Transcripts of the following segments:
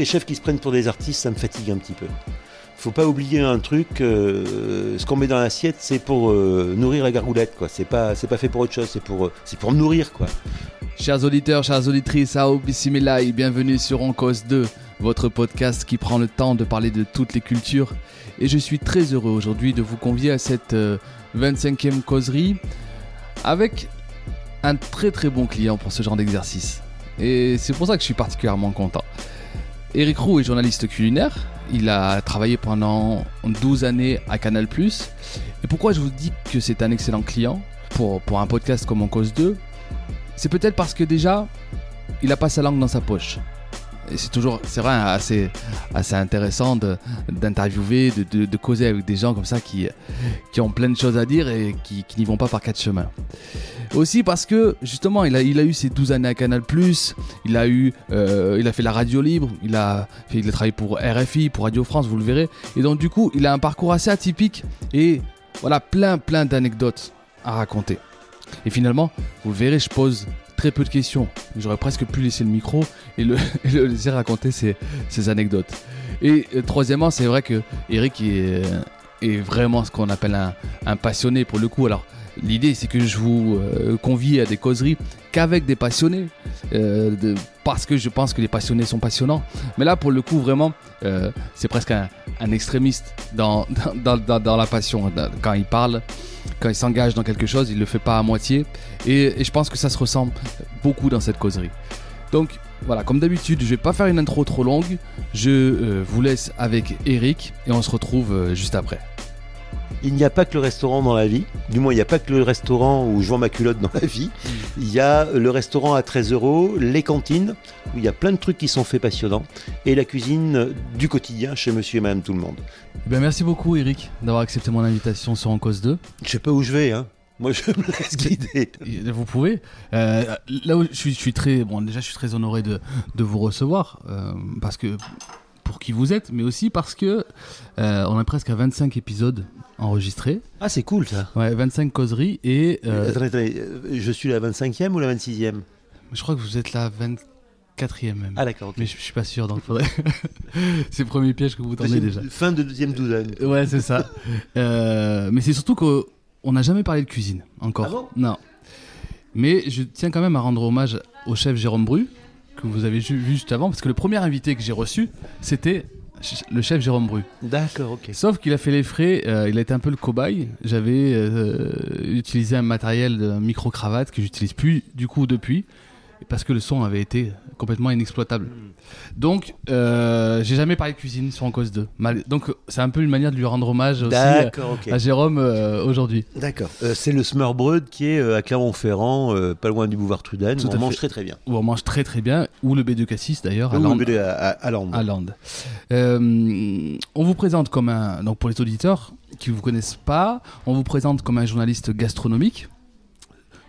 Les chefs qui se prennent pour des artistes, ça me fatigue un petit peu. Faut pas oublier un truc, euh, ce qu'on met dans l'assiette, c'est pour euh, nourrir la garoulette, quoi. C'est pas, c'est pas fait pour autre chose, c'est pour, euh, c'est pour me nourrir, quoi. Chers auditeurs, chères auditrices, Ao Bismillah et bienvenue sur En Cause 2, votre podcast qui prend le temps de parler de toutes les cultures. Et je suis très heureux aujourd'hui de vous convier à cette euh, 25e causerie avec un très très bon client pour ce genre d'exercice. Et c'est pour ça que je suis particulièrement content. Eric Roux est journaliste culinaire. Il a travaillé pendant 12 années à Canal+. Et pourquoi je vous dis que c'est un excellent client pour, un podcast comme En Cause 2 C'est peut-être parce que déjà, il a pas sa langue dans sa poche. C'est toujours, c'est vrai, assez, intéressant d'interviewer, de, causer avec des gens comme ça qui, qui ont plein de choses à dire et qui, n'y vont pas par quatre chemins. Aussi parce que justement, il a, il a eu ses 12 années à Canal+, il a eu, euh, il a fait la radio libre, il a, fait- il a travaillé pour RFI, pour Radio France, vous le verrez. Et donc du coup, il a un parcours assez atypique et voilà, plein plein d'anecdotes à raconter. Et finalement, vous le verrez, je pose très peu de questions. J'aurais presque pu laisser le micro et le, et laisser raconter ses, anecdotes. Et euh, troisièmement, c'est vrai que Eric est, euh, est vraiment ce qu'on appelle un, passionné pour le coup. Alors, l'idée, c'est que je vous euh, convie à des causeries qu'avec des passionnés, parce que je pense que les passionnés sont passionnants. Mais là, pour le coup, vraiment, c'est presque un, extrémiste dans, dans- dans la passion. Quand il parle, quand il s'engage dans quelque chose, il le fait pas à moitié. Et, et je pense que ça se ressemble beaucoup dans cette causerie. Donc voilà, comme d'habitude, je vais pas faire une intro trop longue. Je euh, vous laisse avec Eric et on se retrouve euh, juste après. Il n'y a pas que le restaurant dans la vie. Du moins, il n'y a pas que le restaurant où je vends ma culotte dans la vie. Il y a le restaurant à 13 euros, les cantines, où il y a plein de trucs qui sont faits passionnants, et la cuisine du quotidien chez monsieur et madame tout le monde. Eh bien, merci beaucoup Eric d'avoir accepté mon invitation sur En Cause 2. Je sais pas où je vais, hein. Moi, je me laisse guider. Vous pouvez. Euh, là où je suis, je suis très bon, déjà je suis très honoré de, de vous recevoir euh, parce que pour qui vous êtes, mais aussi parce que euh, on est presque à 25 épisodes enregistrés, Ah, c'est cool ça. ouais, 25 causeries et euh, Attendez, attendez, euh, je suis la 25e ou la 26e je crois que vous êtes la 24e même. Ah, d'accord, ok. mais je, je suis pas sûr, donc faudrait. C'est le premier piège que vous tendez déjà. Fin de deuxième douzaine. Ouais, c'est ça. Euh, mais c'est surtout qu'on n'a jamais parlé de cuisine encore. Ah bon? Non. Mais je tiens quand même à rendre hommage au chef Jérôme Bru, que vous avez vu juste avant, parce que le premier invité que j'ai reçu, c'était le chef Jérôme Bru. D'accord, ok. Sauf qu'il a fait les frais, euh, il a été un peu le cobaye. J'avais euh, utilisé un matériel de micro-cravate que j'utilise plus du coup depuis, parce que le son avait été complètement inexploitable. Donc, euh, j'ai jamais parlé de cuisine sur En Cause 2. Mal- Donc, c'est un peu une manière de lui rendre hommage aussi euh, à Jérôme euh, aujourd'hui. D'accord. C'est le Smurbrød qui est à Clermont-Ferrand, pas loin du boulevard Truden. Tout On mange très très bien. Où on mange très très bien, ou le B2 Cassis d'ailleurs, à Ou le BD à, à, à Lande. à Land. Euh, on vous présente comme un, donc pour les auditeurs qui ne vous connaissent pas, on vous présente comme un journaliste gastronomique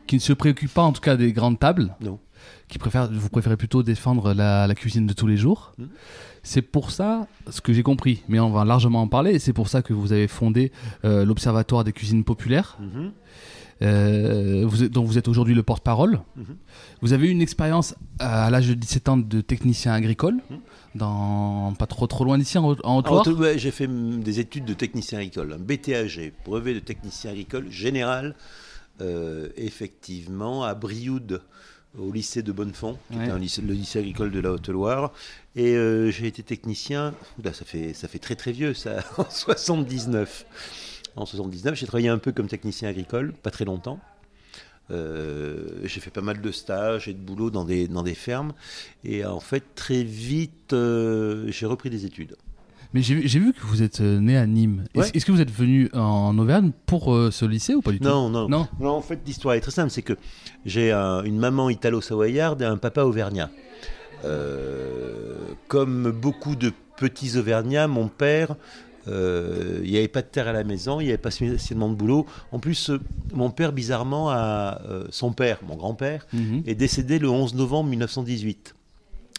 qui ne se préoccupe pas en tout cas des grandes tables. Non. Qui préfère, vous préférez plutôt défendre la, la cuisine de tous les jours. Mhm. C'est pour ça, ce que j'ai compris, mais on va largement en parler, c'est pour ça que vous avez fondé euh, l'Observatoire des cuisines populaires, Mhm. euh, vous êtes- dont vous êtes aujourd'hui le porte-parole. Mhm. Vous avez eu une expérience à l'âge de 17 ans de technicien agricole, dans pas trop trop loin d'ici, en, en En Haute-Loire. ouais, j'ai fait des études de technicien agricole, un BTAG, brevet de technicien agricole général, euh, effectivement, à Brioude, au lycée de Bonnefond, qui Ouais. est un lycée, le lycée agricole de la Haute-Loire. Et euh, j'ai été technicien, oula, ça fait, ça fait très très vieux, ça, en 79. En 79, j'ai travaillé un peu comme technicien agricole, pas très longtemps. Euh, j'ai fait pas mal de stages et de boulot dans des, dans des fermes. Et en fait, très vite, euh, j'ai repris des études. Mais j'ai vu- que vous êtes euh, né à Nîmes. Est-ce Ouais. est-ce que vous êtes venu en Auvergne pour euh, ce lycée ou pas du tout? Non, non, Non? En fait, l'histoire est très simple. C'est que j'ai un- une maman italo-savoyarde et un papa auvergnat. Euh, comme beaucoup de petits Auvergnats, mon père, euh, il n'y avait pas de terre à la maison, il n'y avait pas spécialement de boulot. En plus, euh, mon père, bizarrement, a, euh, son père, mon grand-père, Mhm. est décédé le 11 novembre 1918.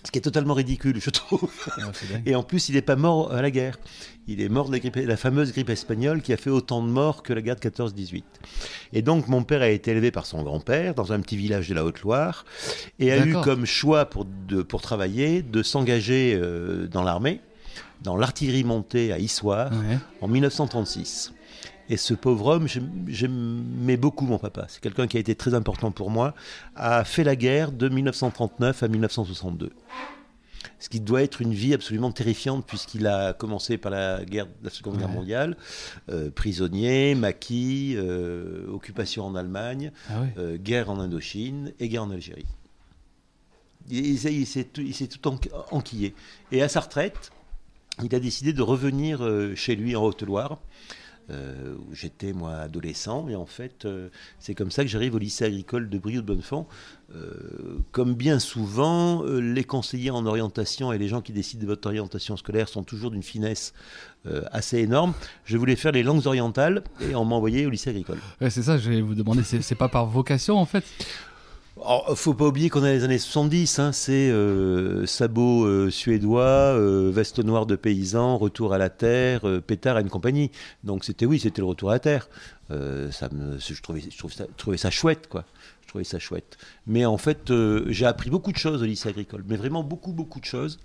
Ce qui est totalement ridicule, je trouve. Ah. Et en plus, il n'est pas mort à la guerre. Il est mort de la, grippe, la fameuse grippe espagnole qui a fait autant de morts que la guerre de 14-18. Et donc, mon père a été élevé par son grand-père dans un petit village de la Haute-Loire et a eu comme choix pour, de- pour travailler de s'engager euh, dans l'armée, dans l'artillerie montée à Issoire Ouais. en 1936. Et ce pauvre homme, j'aimais beaucoup mon papa. C'est quelqu'un qui a été très important pour moi. A fait la guerre de 1939 à 1962. Ce qui doit être une vie absolument terrifiante puisqu'il a commencé par la guerre, la Seconde Guerre Ouais. mondiale, euh, prisonnier, maquis, euh, occupation en Allemagne, Ah euh, guerre en Indochine et guerre en Algérie. Il, il s'est- il s'est tout, tout en- enquillé. Et à sa retraite, il a décidé de revenir chez lui en Haute-Loire, euh, où j'étais moi adolescent. Et en fait, euh, c'est comme ça que j'arrive au lycée agricole de Brioude Bonnefond. Euh, comme bien souvent, euh, les conseillers en orientation et les gens qui décident de votre orientation scolaire sont toujours d'une finesse euh, assez énorme. Je voulais faire les langues orientales et on m'a envoyé au lycée agricole. C'est ça, je vais vous demander, c'est pas par vocation en fait? Oh, faut pas oublier qu'on est les années 70, hein, c'est euh, sabots euh, suédois, euh, veste noire de paysan, retour à la terre, euh, pétard à une compagnie. Donc c'était oui, c'était le retour à la terre. Ça me, je, trouvais, ça, chouette, quoi. Je trouvais ça chouette. Mais en fait, j'ai appris beaucoup de choses au lycée agricole, mais vraiment beaucoup, beaucoup de choses.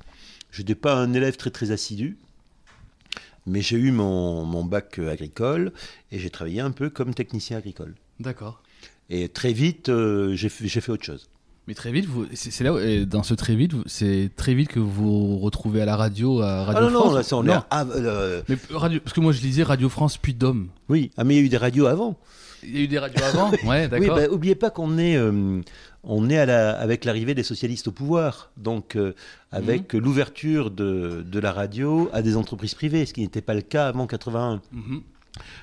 Je n'étais pas un élève très, très assidu. Mais j'ai eu mon, bac agricole et j'ai travaillé un peu comme technicien agricole. D'accord. Et très vite, euh, j'ai fait autre chose. Mais très vite, c'est c'est là, où- dans ce très vite, c'est très vite que vous vous retrouvez à la radio, à Radio Ah non, France. non, là, ça, on est Non. à- ah, euh, Mais radio, parce que moi je lisais Radio France puis Dôme. oui, ah, mais il y a eu des radios avant. Il y a eu des radios avant Ouais, Oui, d'accord. bah, oubliez pas qu'on est, euh, on est à la, avec l'arrivée des socialistes au pouvoir, donc euh, avec Mhm. l'ouverture de, de la radio à des entreprises privées, ce qui n'était pas le cas avant 81. Mhm.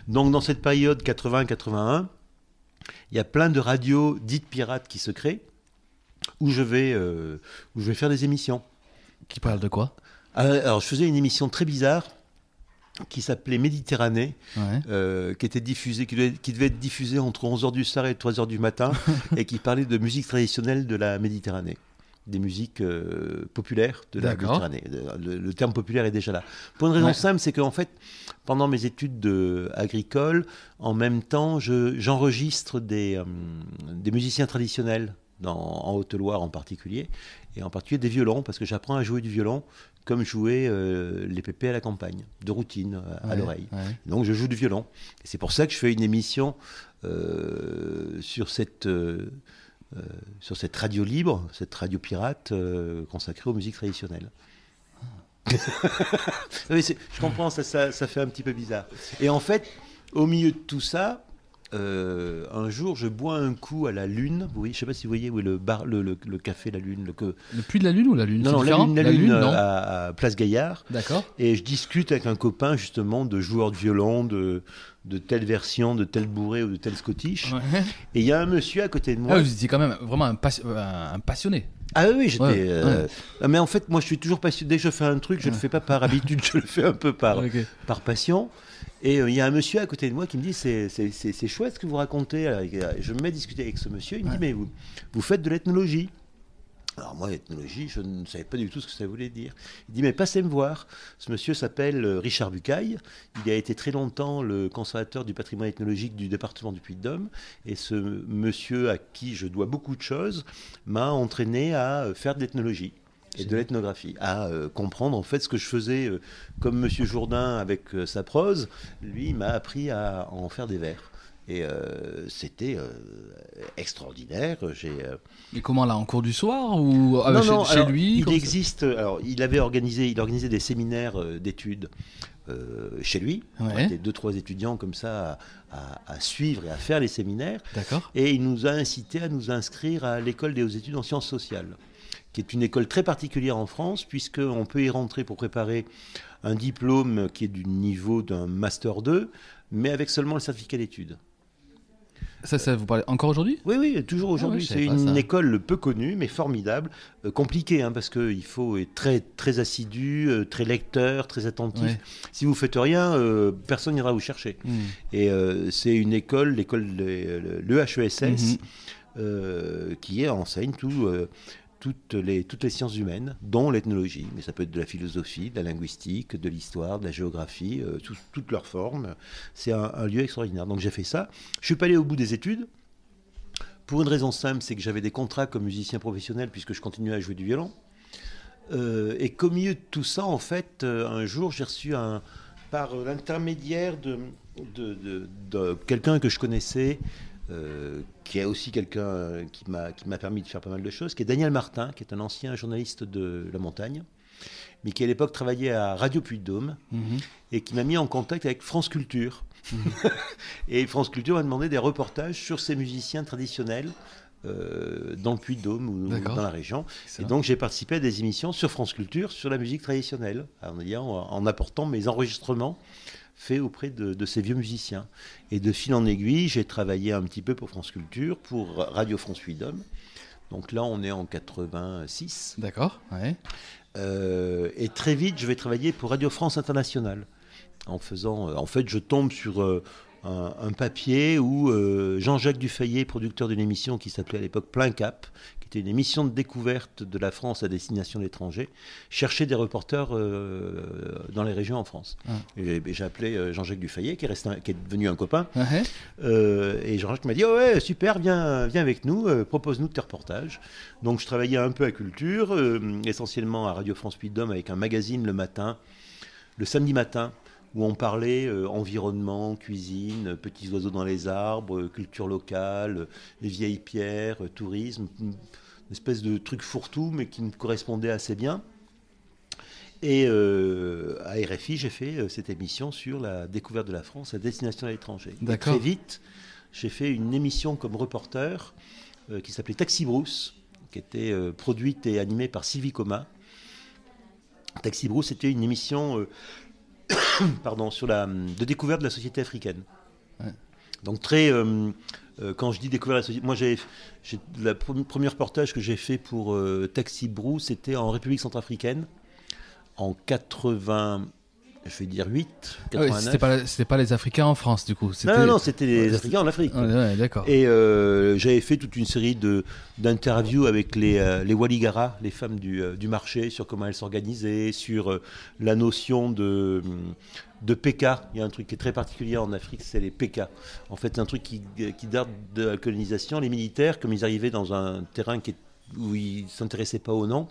Donc dans cette période 80-81, il y a plein de radios dites pirates qui se créent, où je vais, euh, où je vais faire des émissions. Qui parle de quoi? Ah, Alors je faisais une émission très bizarre qui s'appelait Méditerranée. Ouais. euh, qui était diffusé, qui devait, qui devait être diffusé entre 11h du soir et 3h du matin, et qui parlait de musique traditionnelle de la Méditerranée, des musiques euh, populaires de la. Méditerranée. Le, le terme populaire est déjà là. Pour une raison Ouais. simple, c'est qu'en fait, pendant mes études de, agricoles, en même temps, je- j'enregistre des, euh, des musiciens traditionnels. Dans, en Haute-Loire en particulier, et en particulier des violons, parce que j'apprends à jouer du violon comme jouer euh, les pépés à la campagne, de routine, à, Ouais, l'oreille. ouais. Donc je joue du violon. Et c'est pour ça que je fais une émission euh, sur, cette, euh, euh, sur cette radio libre, cette radio pirate euh, consacrée aux musiques traditionnelles. Oui, je comprends, ça, ça, ça fait un petit peu bizarre. Et en fait, au milieu de tout ça, euh, un jour, je bois un coup à la Lune. Oui, je sais pas si vous voyez, oui, le, bar, le, le- le café La Lune. Le, que- Le puits de la Lune ou la Lune non, la Lune, la Lune, euh, non à, à Place Gaillard. D'accord. Et je discute avec un copain justement de joueurs de violon, de, de telle version, de tel bourré ou de tel scottish. Ouais. Et il y a un monsieur à côté de moi. Ah, vous étiez quand même vraiment un, pas- un- un passionné. Ah oui, j'étais. Ouais, euh, ah, Mais en fait, moi, je suis toujours passionné. Dès que je fais un truc, je ne le fais pas par habitude, je le fais un peu par, par passion. Et euh, il y a un monsieur à côté de moi qui me dit c'est, c'est, c'est- c'est chouette ce que vous racontez. Alors, je me mets à discuter avec ce monsieur. Il me dit mais vous, vous faites de l'ethnologie alors moi, l'ethnologie, je ne savais pas du tout ce que ça voulait dire. Il dit, mais passez me voir. Ce monsieur s'appelle euh, Richard Bucaille. Il a été très longtemps le conservateur du patrimoine ethnologique du département du Puy-de-Dôme. Et ce monsieur à qui je dois beaucoup de choses m'a entraîné à euh, faire de l'ethnologie et de l'ethnographie, à euh, comprendre en fait ce que je faisais euh, comme Monsieur Jourdain avec euh, sa prose. Lui il m'a appris à en faire des vers. Et euh, c'était euh, extraordinaire. J'ai euh, Et comment là En cours du soir ou ah, non, chez, non, chez alors, lui Il existe. Alors, il avait organisé, il organisait des séminaires euh, d'études euh, chez lui. Ouais. On était deux, trois étudiants comme ça à, à- à suivre et à faire les séminaires. D'accord. Et il nous a incité à nous inscrire à l'école des hautes études en sciences sociales, qui est une école très particulière en France, puisqu'on peut y rentrer pour préparer un diplôme qui est du niveau d'un Master 2, mais avec seulement le certificat d'études. Ça, ça vous parlez encore aujourd'hui? Oui, oui, toujours aujourd'hui. je savais c'est une ça. école peu connue, mais formidable, euh, compliquée, hein, parce qu'il faut être très, très assidu, euh, très lecteur, très attentif. Ouais. Si vous faites rien, euh, personne n'ira vous chercher. Hmm. Et euh, c'est une école, l'école, de- le, le HESS, Mhm. qui enseigne tout, toutes, les, toutes les sciences humaines, dont l'ethnologie. Mais ça peut être de la philosophie, de la linguistique, de l'histoire, de la géographie, euh, tout- toutes leurs formes. C'est un, lieu extraordinaire. Donc j'ai fait ça. Je suis pas allé au bout des études. Pour une raison simple, c'est que j'avais des contrats comme musicien professionnel puisque je continuais à jouer du violon. Euh, et qu'au milieu de tout ça, en fait, euh, un jour, j'ai reçu un, par l'intermédiaire de- de quelqu'un que je connaissais, euh, qui est aussi quelqu'un euh, qui m'a permis de faire pas mal de choses, qui est Daniel Martin, qui est un ancien journaliste de la montagne, mais qui à l'époque travaillait à Radio Puy-de-Dôme Mhm. et qui m'a mis en contact avec France Culture. et France Culture m'a demandé des reportages sur ces musiciens traditionnels euh, dans le Puy-de-Dôme ou, dans la région. Et donc j'ai participé à des émissions sur France Culture sur la musique traditionnelle, en apportant mes enregistrements faits auprès de, de ces vieux musiciens. Et de fil en aiguille, j'ai travaillé un petit peu pour France Culture, pour Radio France Puy-de-Dôme. Donc là, on est en 86. D'accord, ouais. Euh, et très vite, je vais travailler pour Radio France Internationale. En faisant, euh, en fait, je tombe sur euh, un, un papier où euh, Jean-Jacques Dufayet, producteur d'une émission qui s'appelait à l'époque Plein Cap, qui était une émission de découverte de la France à destination de l'étranger, cherchait des reporters euh, dans les régions en France. Ah. Et j'ai- et j'ai appelé euh, Jean-Jacques Dufayet, qui est, resté un- qui est devenu un copain, euh, et Jean-Jacques m'a dit oh ouais super viens viens avec nous propose-nous tes reportages donc je travaillais un peu à culture essentiellement à Radio France Puy-de-Dôme avec un magazine le matin le samedi matin où on parlait euh, environnement cuisine petits oiseaux dans les arbres euh, culture locale les vieilles pierres euh, tourisme une espèce de truc fourre-tout mais qui me correspondait assez bien et euh, à RFI, j'ai fait euh, cette émission sur la découverte de la France à destination à l'étranger. Très vite, j'ai fait une émission comme reporter euh, qui s'appelait Taxi Brousse, qui était produite et animée par Sylvie Coma. Taxi Brousse, c'était une émission pardon, sur la, de découverte de la société africaine. Ouais. Donc très... euh, euh, quand je dis découvrir la société, moi j'ai, j'ai le premier reportage que j'ai fait pour euh, Taxi Brou, c'était en République centrafricaine en 80, je vais dire 8, Ah ouais, 89. c'était pas, c'était pas les Africains en France, du coup. non, c'était- non, non, c'était les Ouais, Africains en Afrique. Ouais, ouais, d'accord. Et euh, j'avais fait toute une série de, d'interviews avec les, euh, les Waligara, les femmes du, euh, du marché, sur comment elles s'organisaient, sur la notion de, de PK. Il y a un truc qui est très particulier en Afrique, c'est les PK. En fait, c'est un truc qui, qui date de la colonisation. Les militaires, comme ils arrivaient dans un terrain qui est où ils ne s'intéressaient pas au nom,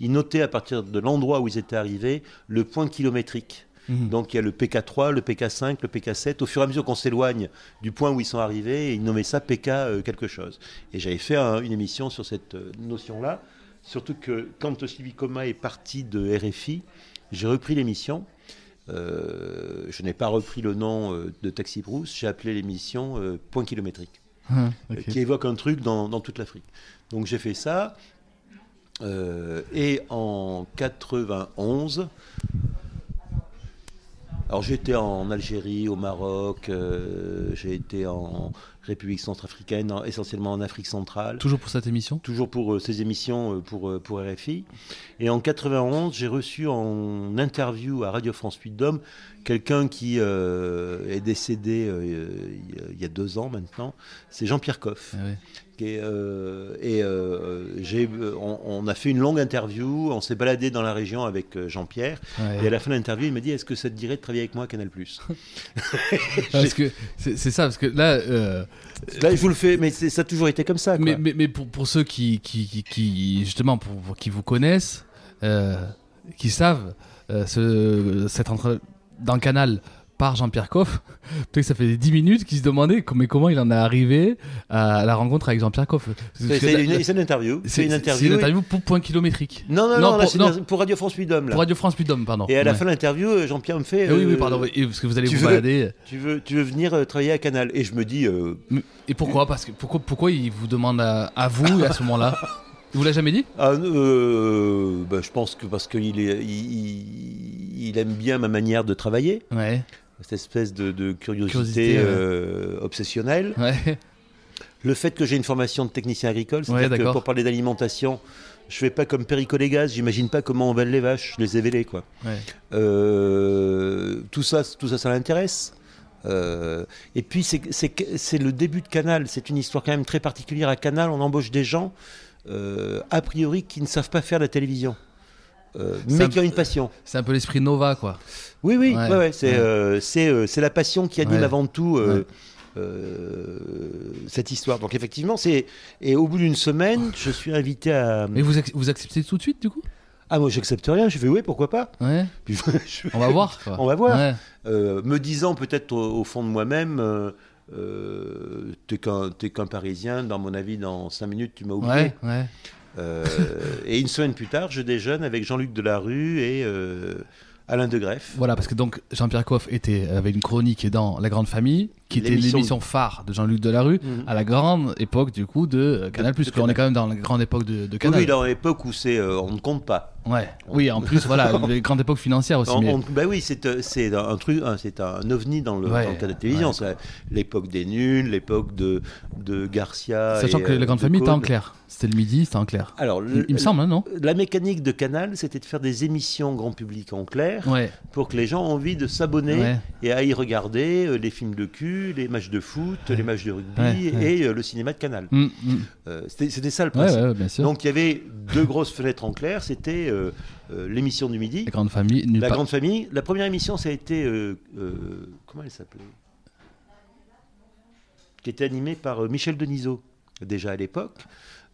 ils notaient à partir de l'endroit où ils étaient arrivés le point kilométrique. Mhm. Donc il y a le PK3, le PK5, le PK7. Au fur et à mesure qu'on s'éloigne du point où ils sont arrivés, ils nommaient ça PK euh, quelque chose. Et j'avais fait un- une émission sur cette euh, notion-là. Surtout que quand Sylvie Coma est parti de RFI, j'ai repris l'émission. Euh, je n'ai pas repris le nom euh, de Taxi Brousse, j'ai appelé l'émission euh, Point kilométrique Ah, qui évoque un truc dans, dans toute l'Afrique. Donc j'ai fait ça. et en 91, alors j'étais en Algérie, au Maroc, euh, j'ai été en République centrafricaine, en- essentiellement en Afrique centrale. Toujours pour cette émission? Toujours pour euh, ces émissions euh, pour, euh, pour RFI. Et en 91, j'ai reçu en interview à Radio France Puy-de-Dôme quelqu'un qui est décédé il y a- deux ans maintenant. C'est Jean-Pierre Coff. Ah ouais. euh, et euh, j'ai, on, on a fait une longue interview, on s'est baladé dans la région avec Jean-Pierre. Ouais. Et à la fin de l'interview, il m'a dit Est-ce que ça te dirait de travailler avec moi à Canal Parce que c'est c'est ça, parce que là, euh, Là, je vous le fais, mais ça a toujours été comme ça. mais, mais, mais pour, pour ceux qui, qui, qui, justement, pour, qui vous connaissent, euh, qui savent euh, ce, cette dans le canal par Jean-Pierre Coff, peut-être que ça fait 10 minutes qu'ils se demandaient comment, mais comment il en est arrivé à la rencontre avec Jean-Pierre Coff. C'est une, la- c'est une interview. c'est- une interview. une interview pour point kilométrique. Non, non, Non, non, là, pour- c'est non. une- pour Radio France Puy-de-Dôme. là. Pour Radio France Puy-de-Dôme, pardon. Et à la Ouais. fin de l'interview, euh, Jean-Pierre me fait Eh oui, oui, euh, pardon, parce que vous allez vous veux- balader. tu, veux, tu veux venir euh, travailler à Canal Et je me dis euh, Et pourquoi? Parce que pourquoi, pourquoi il vous demande à, à vous à ce moment-là? Il vous l'a jamais dit? Ah, euh, bah, Je pense que parce qu'il est- il, il- il aime bien ma manière de travailler, Ouais, cette espèce de, de curiosité, euh, obsessionnelle. ouais. Le fait que j'ai une formation de technicien agricole, Ouais, c'est-à-dire que pour parler d'alimentation, je fais pas comme Perico Légas, j'imagine pas comment on vèle les vaches, je les ai vélées, quoi. Ouais. Euh, tout ça, tout ça, ça l'intéresse. Euh, et puis c'est le début de Canal. C'est une histoire quand même très particulière. À Canal, on embauche des gens a priori qui ne savent pas faire la télévision, euh, mais qui ont une passion. C'est un peu l'esprit Nova, quoi. Oui, oui, Ouais, ouais, ouais, c'est ouais. euh, euh, c'est la passion qui anime avant tout. euh, euh, cette histoire. Donc effectivement, c'est et au bout d'une semaine, je suis invité à. Mais vous, ac- vous acceptez tout de suite, du coup? Ah moi, j'accepte rien. Je fais oui, pourquoi pas? Ouais. Puis, je- On va voir. quoi. On va voir. Ouais. Euh, me disant peut-être au, au fond de moi-même, euh, euh, t'es qu'un Parisien, dans mon avis, dans cinq minutes, tu m'as oublié. Ouais, ouais. Euh, et une semaine plus tard, je déjeune avec Jean-Luc Delarue et euh, Alain de Greff. Voilà, parce que donc Jean-Pierre Coff était avait une chronique dans La Grande Famille, qui était L'émission- phare de Jean-Luc Delarue, Mhm. à la grande époque du coup de euh, Canal+. qu'on Canal. est quand même dans la grande époque de, Canal. oui, dans l'époque où c'est, euh, on ne compte pas. Ouais. Oui, en plus, voilà, les grandes époques financières aussi. On- mais- on- bah oui, c'est euh, c'est un truc, c'est un ovni dans le, Ouais, dans le cas de la télévision. ouais. L'époque des nuls, l'époque de, de Garcia. Sachant et, que La Grande de Famille était en clair. C'était le midi, c'était en clair. Alors, Il, le- il me semble, hein, non La mécanique de Canal, c'était de faire des émissions grand public en clair Ouais. pour que les gens aient envie de s'abonner et à y regarder euh, les films de cul, les matchs de foot, les matchs de rugby Ouais, et euh, le cinéma de Canal. Mm, mm. Euh, c'était ça le principe. Donc il y avait deux grosses fenêtres en clair. C'était euh, l'émission du midi, La Grande Famille, La Grande Famille. La première émission, ça a été comment elle s'appelait? Qui était animée par Michel Denisot déjà à l'époque.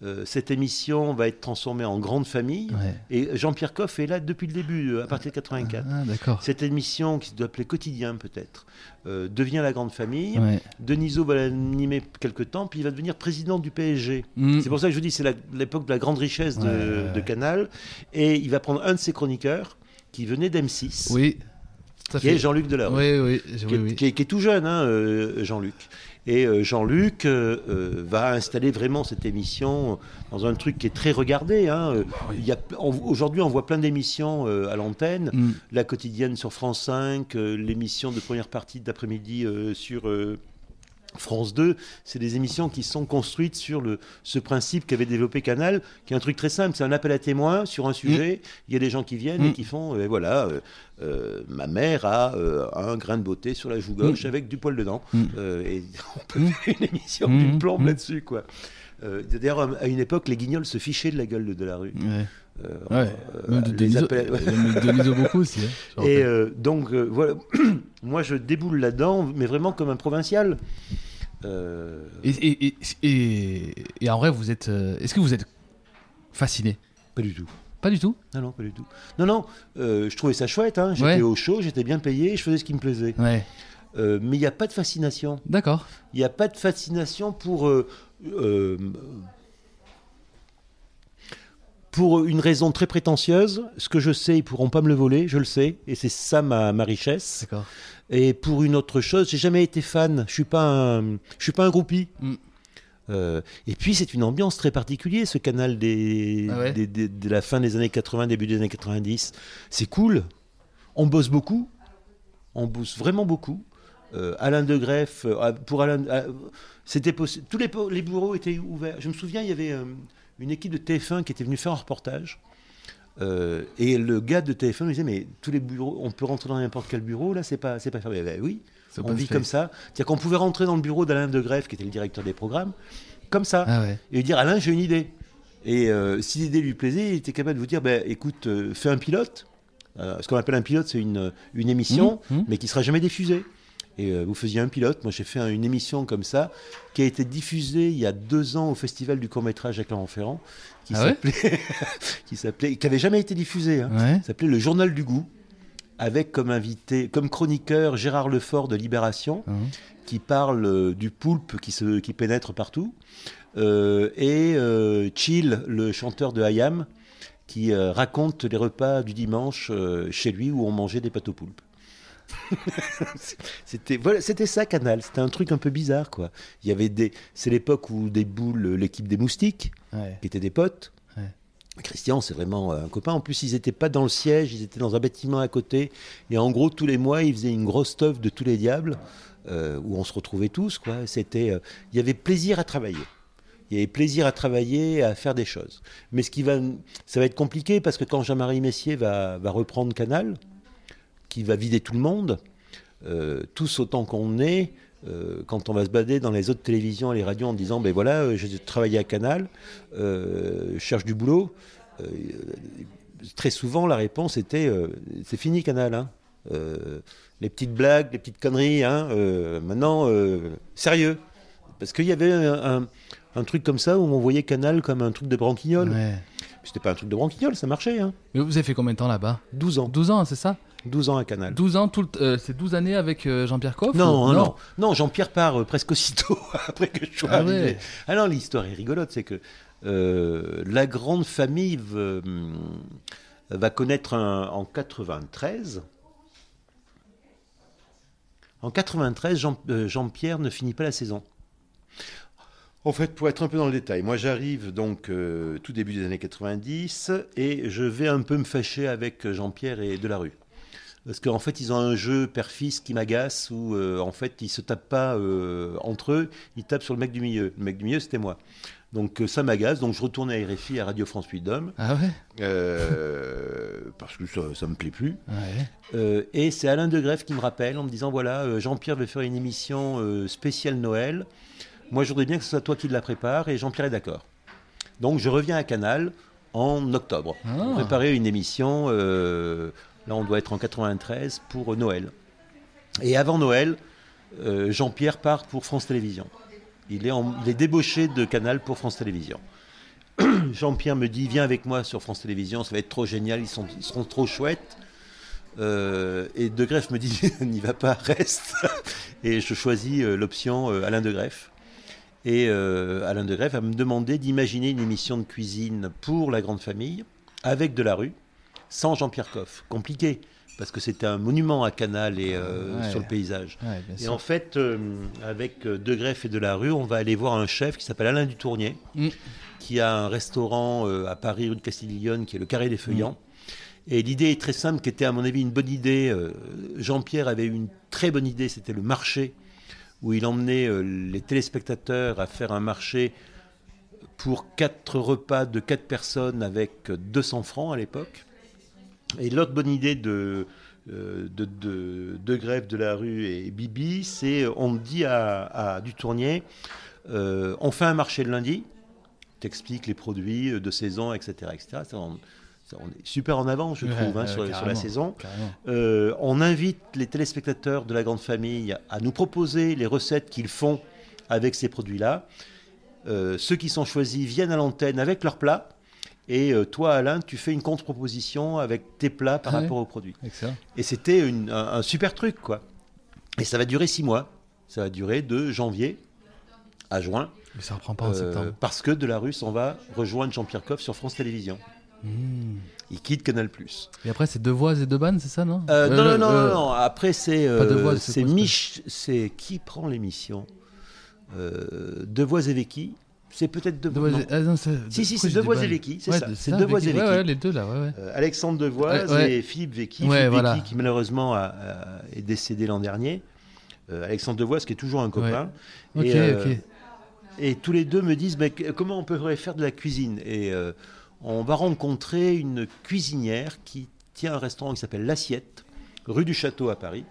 Euh, cette émission va être transformée en Grande Famille. Ouais. Et Jean-Pierre Coff est là depuis le début, à partir de 84. Ah. Cette émission, qui se doit appeler Quotidien peut-être, euh, devient la Grande Famille. Ouais. Denisot va l'animer quelque temps, puis il va devenir président du PSG. Mm. C'est pour ça que je vous dis, c'est l'époque de la grande richesse de, Ouais, Canal. Et il va prendre un de ses chroniqueurs, qui venait d'M6, Oui. Qui est. Jean-Luc Delarue. Oui, oui, je- Qui, oui, est, oui. qui est- qui est tout jeune, hein, euh, Jean-Luc. Et euh, Jean-Luc euh, euh, va installer vraiment cette émission dans un truc qui est très regardé. hein. Il y a- on- Aujourd'hui, on voit plein d'émissions à l'antenne. Mm. La quotidienne sur France 5, euh, l'émission de première partie d'après-midi sur France 2, c'est des émissions qui sont construites sur le, ce principe qu'avait développé Canal, qui est un truc très simple, c'est un appel à témoins sur un sujet, il y a des gens qui viennent et Mm. qui font, euh, voilà, euh, euh, ma mère a euh, un grain de beauté sur la joue gauche avec du poil dedans, Mm. Et on peut Mm. faire une émission Mm. d'une plombe Mm. là-dessus, quoi. D'ailleurs, à une époque, les guignols se fichaient de la gueule de Delarue. Ouais. Euh, Ouais. euh, Même de les Denisot, appels- de beaucoup aussi. hein, et euh, donc, euh, voilà, moi je déboule là-dedans, mais vraiment comme un provincial. Et, et, et, et- et en vrai, vous êtes. Est-ce que vous êtes fasciné? Pas du tout. Pas du tout? Non, non, pas du tout. Non, non, euh, je trouvais ça chouette. hein, J'étais Ouais. au chaud, j'étais bien payé, je faisais ce qui me plaisait. Ouais. Euh, mais il n'y a pas de fascination. D'accord. Il n'y a pas de fascination pour. euh, pour une raison très prétentieuse, ce que je sais, ils pourront pas me le voler, je le sais, et c'est ça ma, ma richesse. Et pour une autre chose, j'ai jamais été fan. Je suis pas un, je suis pas un groupie. Mm. Euh, et puis c'est une ambiance très particulière, ce canal des, Ah ouais des- des- de la fin des années 80, début des années 90. C'est cool. On bosse beaucoup. On bosse vraiment beaucoup. Euh, Alain de Greff, euh, pour Alain, euh, c'était. Tous les, les bureaux étaient ouverts. Je me souviens, il y avait une équipe de TF1 qui était venue faire un reportage. Euh, et le gars de TF1 me disait mais tous les bureaux, on peut rentrer dans n'importe quel bureau là, c'est pas, c'est pas fermé. Ben oui, on vit comme ça. C'est-à-dire qu'on pouvait rentrer dans le bureau d'Alain de Greff, qui était le directeur des programmes, comme ça, Ah ouais. et lui dire Alain, j'ai une idée. Et euh, si l'idée lui plaisait, il était capable de vous dire ben, écoute, euh, fais un pilote. Ce qu'on appelle un pilote, c'est une, une émission, Mmh, mmh. mais qui sera jamais diffusée. Et euh, vous faisiez un pilote. Moi, j'ai fait un- une émission comme ça, qui a été diffusée il y a deux ans au Festival du court métrage avec Laurent Ferrand, qui Ah s'appelait, qui s'appelait, qui avait jamais été diffusée. hein. Ouais. S'appelait Le Journal du goût, avec comme invité, comme chroniqueur Gérard Lefort de Libération, Mhm. qui parle euh, du poulpe qui, se, qui pénètre partout, euh, et euh, Chill, le chanteur de Hayam, qui euh, raconte les repas du dimanche chez lui où on mangeait des pâtes au poulpe. c'était voilà, c'était ça Canal, c'était un truc un peu bizarre quoi. Il y avait des c'est l'époque où des boules l'équipe des moustiques Ouais. qui étaient des potes. Ouais. Christian, c'est vraiment euh, un copain. En plus, ils n'étaient pas dans le siège, ils étaient dans un bâtiment à côté. Et en gros, tous les mois, ils faisaient une grosse stuff de tous les diables. euh, où on se retrouvait tous. Quoi. C'était, euh, il y avait plaisir à travailler. Il y avait plaisir à travailler, à faire des choses. Mais ce qui va, ça va être compliqué parce que quand Jean-Marie Messier va, va reprendre Canal, qui va vider tout le monde, euh, tous autant qu'on est, euh, quand on va se balader dans les autres télévisions et les radios en disant ben voilà, euh, j'ai travaillé à Canal, je cherche du boulot. très souvent, la réponse était c'est fini Canal. hein. Les petites blagues, les petites conneries. hein, maintenant, sérieux. Parce qu'il y avait un, un- un truc comme ça où on voyait Canal comme un truc de branquignol. Ouais. C'était pas un truc de branquignol, ça marchait. Hein. Mais vous avez fait combien de temps là-bas? 12 ans. 12 ans, c'est ça? 12 ans à Canal. 12 ans, tout le- euh, c'est 12 années avec euh, Jean-Pierre Coff Non, ou- non, non, non, Jean-Pierre part euh, presque aussitôt après que je sois Ah arrivé. ouais. Ah non, l'histoire est rigolote, c'est que euh, la grande famille va connaître un- en 93. En 93, Jean, euh, Jean-Pierre ne finit pas la saison. En fait, pour être un peu dans le détail, moi j'arrive donc euh, tout début des années 90 et je vais un peu me fâcher avec Jean-Pierre et Delarue. Parce qu'en fait, ils ont un jeu père-fils qui m'agace où euh, en fait, ils se tapent pas euh, entre eux, ils tapent sur le mec du milieu. Le mec du milieu, c'était moi. Donc euh, ça m'agace, donc je retourne à RFI, à Radio France Puy-de-Dôme, Ah ouais? Euh, parce que ça, ça me plaît plus. Ouais. Euh, et c'est Alain de Greff qui me rappelle en me disant voilà, Jean-Pierre veut faire une émission spéciale Noël. Moi, je voudrais bien que ce soit toi qui la prépare et Jean-Pierre est d'accord. Donc, je reviens à Canal en octobre. Ah. Préparer une émission, euh, là, on doit être en 93 pour Noël. Et avant Noël, euh, Jean-Pierre part pour France Télévisions. Il est, débauché de Canal pour France Télévisions. Jean-Pierre me dit Viens avec moi sur France Télévisions, ça va être trop génial, ils, sont- seront trop chouettes. Euh, et De Greff me dit N'y va pas, reste. et je choisis euh, l'option euh, Alain De Greff. Et euh, Alain De Greff va me demander d'imaginer une émission de cuisine pour la grande famille, avec de la rue, sans Jean-Pierre Coff. Compliqué, parce que c'était un monument à Canal et euh, Ouais. sur le paysage. Ouais, Et sûr. en fait, euh, avec euh, De Greff et de la rue, on va aller voir un chef qui s'appelle Alain Dutournier, Mm. qui a un restaurant euh, à Paris, rue de Castiglione, qui est le Carré des Feuillants. Et l'idée est très simple, qui était à mon avis une bonne idée. Jean-Pierre avait eu une très bonne idée, c'était le marché, où il emmenait les téléspectateurs à faire un marché pour quatre repas de quatre personnes avec euh, 200 francs à l'époque. Et l'autre bonne idée de, euh, de, de, de Grève, de la rue et Bibi, c'est on dit à, à Dutournier, euh, on fait un marché le lundi, t'expliques les produits euh, de saison, etc. etc. On, est super en avance, je Ouais, trouve, hein, sur, sur la saison. Euh, on invite les téléspectateurs de la grande famille à nous proposer les recettes qu'ils font avec ces produits-là. Ceux qui sont choisis viennent à l'antenne avec leurs plats. Et euh, toi, Alain, tu fais une contre-proposition avec tes plats par Ah rapport aux produits. Excellent. Et c'était un, un super truc, quoi. Et ça va durer six mois. Ça va durer de janvier à juin. Mais ça reprend pas en euh, septembre. parce que Delarue s'en va rejoindre Jean-Pierre Coff sur France Télévisions. Mmh. Il quitte Canal+. Et après, c'est deux voix et deux bannes, c'est ça, non Euh, non, Euh, non, non, non, non. Après, c'est de voix, c'est Mich, qui prend l'émission? Euh, Devoise et Vecchi. C'est peut-être Deux Devoise. ah, non, Si, si, c'est Devoise et Vecchi, c'est Ouais, ça. C'est Devoise et Vecchi. Ouais, Vecchi. ouais, les deux là, ouais, ouais. Euh, Alexandre Devoise et Philippe Vecchi. Ouais, Philippe voilà. Vecchi, qui malheureusement a- a- est décédé l'an dernier. Euh, Alexandre Devoise, qui est toujours un copain. Ok, et, euh, ok. et tous les deux me disent mais comment on pourrait faire de la cuisine? Et euh, on va rencontrer une cuisinière qui tient un restaurant qui s'appelle L'Assiette, rue du Château à Paris,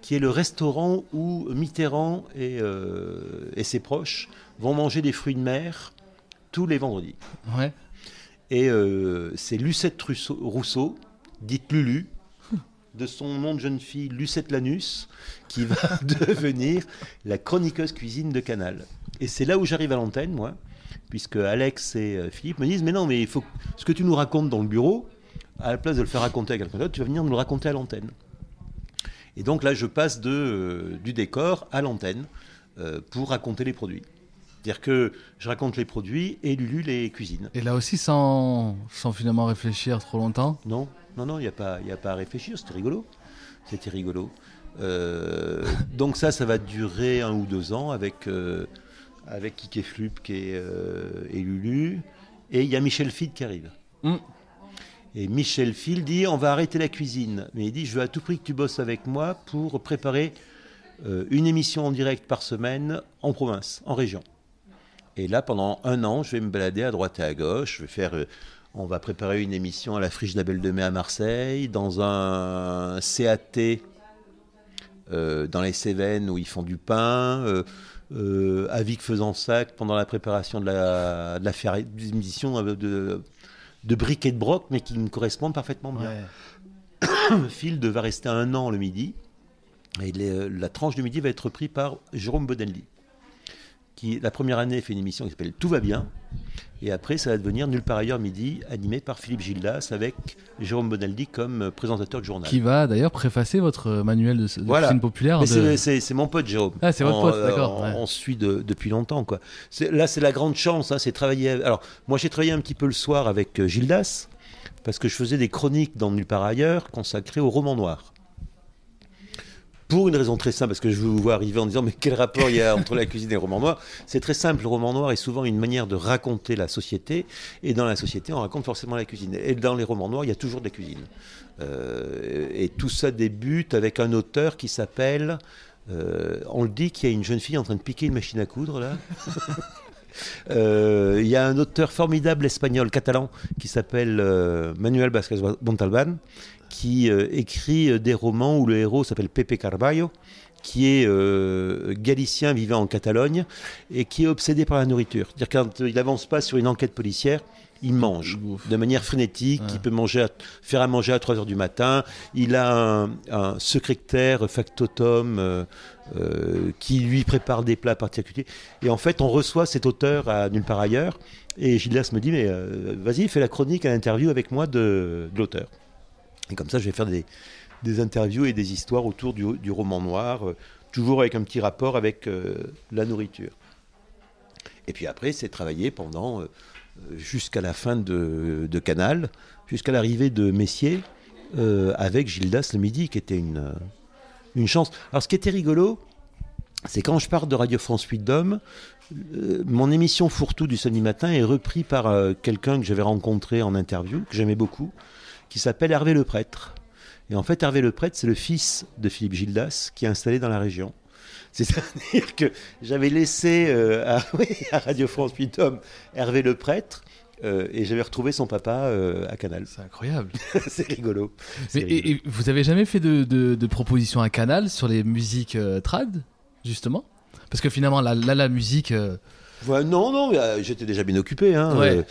qui est le restaurant où Mitterrand et, et ses proches vont manger des fruits de mer tous les vendredis. Ouais. Et euh, c'est Lucette Rousseau, Rousseau, dite Lulu, de son nom de jeune fille Lucette Lanus, qui va devenir la chroniqueuse cuisine de Canal. Et c'est là où j'arrive à l'antenne, moi, puisque Alex et euh, Philippe me disent Mais non, mais il faut ce que tu nous racontes dans le bureau, à la place de le faire raconter à quelqu'un d'autre, tu vas venir nous le raconter à l'antenne. Et donc là, je passe de, euh, du décor à l'antenne euh, pour raconter les produits. C'est-à-dire que je raconte les produits et Lulu les cuisine. Et là aussi, sans, sans finalement réfléchir trop longtemps. Non, non, non, il n'y a, pas- y a pas à réfléchir, c'était rigolo. C'était rigolo. Euh, donc ça, ça va durer un ou deux ans avec, euh, avec Kike Flup qui est, euh, et Lulu. Et il y a Michel Field qui arrive. Mm. Et Michel Field dit, on va arrêter la cuisine. Mais il dit, je veux à tout prix que tu bosses avec moi pour préparer une émission en direct par semaine en province, en région. Et là, pendant un an, je vais me balader à droite et à gauche. Je vais faire, euh, on va préparer une émission à la Friche de la Belle de Mai à Marseille, dans un CAT euh, dans les Cévennes où ils font du pain. Euh, euh, à Vic-Fezensac pendant la préparation de la, de la des émissions de, de, briques et de broc, mais qui me correspondent parfaitement bien. Field va rester un an le midi. Et les- la tranche du midi va être reprise par Jérôme Bonelli. Qui, la première année, fait une émission qui s'appelle Tout va bien. Et après, ça va devenir Nulle part ailleurs midi, animé par Philippe Gildas avec Jérôme Bonelli comme présentateur de journal. Qui va d'ailleurs préfacer votre manuel de, de Voilà. cuisine populaire. De- c'est- mon pote Jérôme. Ah, c'est votre On- pote, euh, d'accord, On, ouais. on se suit de- depuis longtemps, quoi. C'est- Là, c'est la grande chance, hein, c'est travailler. Alors, moi, j'ai travaillé un petit peu le soir avec euh, Gildas, parce que je faisais des chroniques dans Nulle part ailleurs consacrées au roman noir. Pour une raison très simple, parce que je vous vois arriver en disant mais quel rapport il y a entre la cuisine et le roman noir? C'est très simple, le roman noir est souvent une manière de raconter la société, et dans la société on raconte forcément la cuisine. Et dans les romans noirs, il y a toujours de la cuisine. Euh, et tout ça débute avec un auteur qui s'appelle... euh, on le dit qu'il y a une jeune fille en train de piquer une machine à coudre là. Euh, Il y a un auteur formidable espagnol, catalan, qui s'appelle Manuel Vázquez Montalbán, qui euh, écrit euh, des romans où le héros s'appelle Pepe Carballo, qui est euh, galicien vivant en Catalogne et qui est obsédé par la nourriture. C'est-à-dire quand il n'avance pas sur une enquête policière, il mange de manière frénétique, Ouais. il peut manger à- faire à manger à 3 heures du matin. Il a un, un secrétaire factotum euh, euh, qui lui prépare des plats particuliers. Et en fait, on reçoit cet auteur à nulle part ailleurs. Et Gildas me dit, mais vas-y, fais la chronique à l'interview avec moi de, de l'auteur. Et comme ça, je vais faire des, des interviews et des histoires autour du, du roman noir, euh, toujours avec un petit rapport avec euh, la nourriture. Et puis après, c'est travailler pendant euh, jusqu'à la fin de, de Canal, jusqu'à l'arrivée de Messier, avec Gildas le midi, qui était une, une chance. Alors, ce qui était rigolo, c'est quand je pars de Radio France 8 d'Hommes, euh, mon émission Fourre-tout du samedi matin est repris par quelqu'un que j'avais rencontré en interview, que j'aimais beaucoup, qui s'appelle Hervé Le Prêtre. Et en fait, Hervé Le Prêtre, c'est le fils de Philippe Gildas qui est installé dans la région. C'est-à-dire que j'avais laissé euh, à, oui, à Radio France 8 Hommes Hervé Le Prêtre euh, et j'avais retrouvé son papa euh, à Canal. C'est incroyable. c'est rigolo. Mais, C'est rigolo. et, et vous avez jamais fait de, de, de propositions à Canal sur les musiques euh, trad, justement? Parce que finalement, là, là, la musique. Ouais, non, non, euh, j'étais déjà bien occupé. Hein. Ouais. Euh,